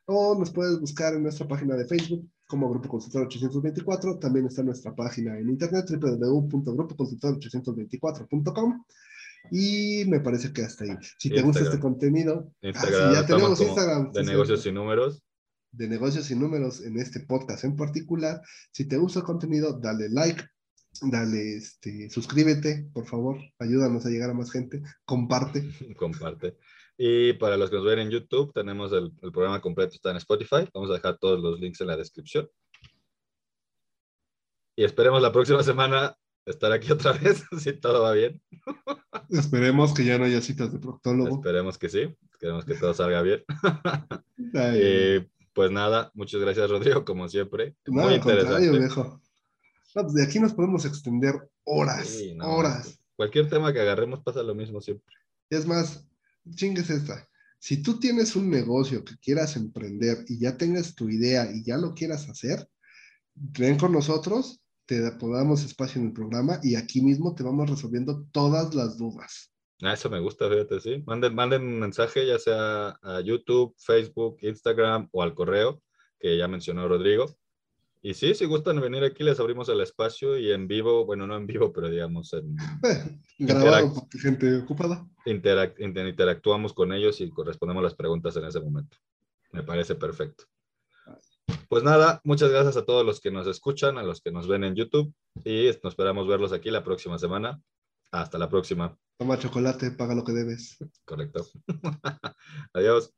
o nos puedes buscar en nuestra página de Facebook como Grupo Consultor 824. También está nuestra página en internet www.grupoconsultor824.com. Y me parece que hasta ahí. Si te gusta este contenido,
Instagram, ya tenemos Instagram. De negocios y números.
De negocios y números en este podcast en particular. Si te gusta el contenido, dale like, dale, este, suscríbete, por favor, ayúdanos a llegar a más gente, comparte.
comparte. Y para los que nos ven en YouTube, tenemos el, el, programa completo, está en Spotify. Vamos a dejar todos los links en la descripción. Y esperemos la próxima semana estar aquí otra vez, si todo va bien.
Esperemos que ya no haya citas de proctólogo.
Esperemos que sí, esperemos que todo salga bien. y pues nada, muchas gracias Rodrigo, como siempre.
Muy interesante. viejo. Pues, de aquí nos podemos extender horas, horas.
Cualquier tema que agarremos pasa lo mismo siempre.
Es más, chingues esta. Si tú tienes un negocio que quieras emprender y ya tengas tu idea y ya lo quieras hacer, ven con nosotros, te podamos espacio en el programa y aquí mismo te vamos resolviendo todas las dudas.
Ah, eso me gusta, fíjate, sí. Manden, manden un mensaje, ya sea a YouTube, Facebook, Instagram o al correo que ya mencionó Rodrigo. Y sí, si gustan venir aquí, les abrimos el espacio y en vivo, bueno, no en vivo, pero digamos en...
Eh, grabado, gente ocupada.
interactuamos con ellos y correspondemos las preguntas en ese momento. Me parece perfecto. Pues nada, muchas gracias a todos los que nos escuchan, a los que nos ven en YouTube y nos esperamos verlos aquí la próxima semana. Hasta la próxima.
Toma chocolate, paga lo que debes.
Correcto. Adiós.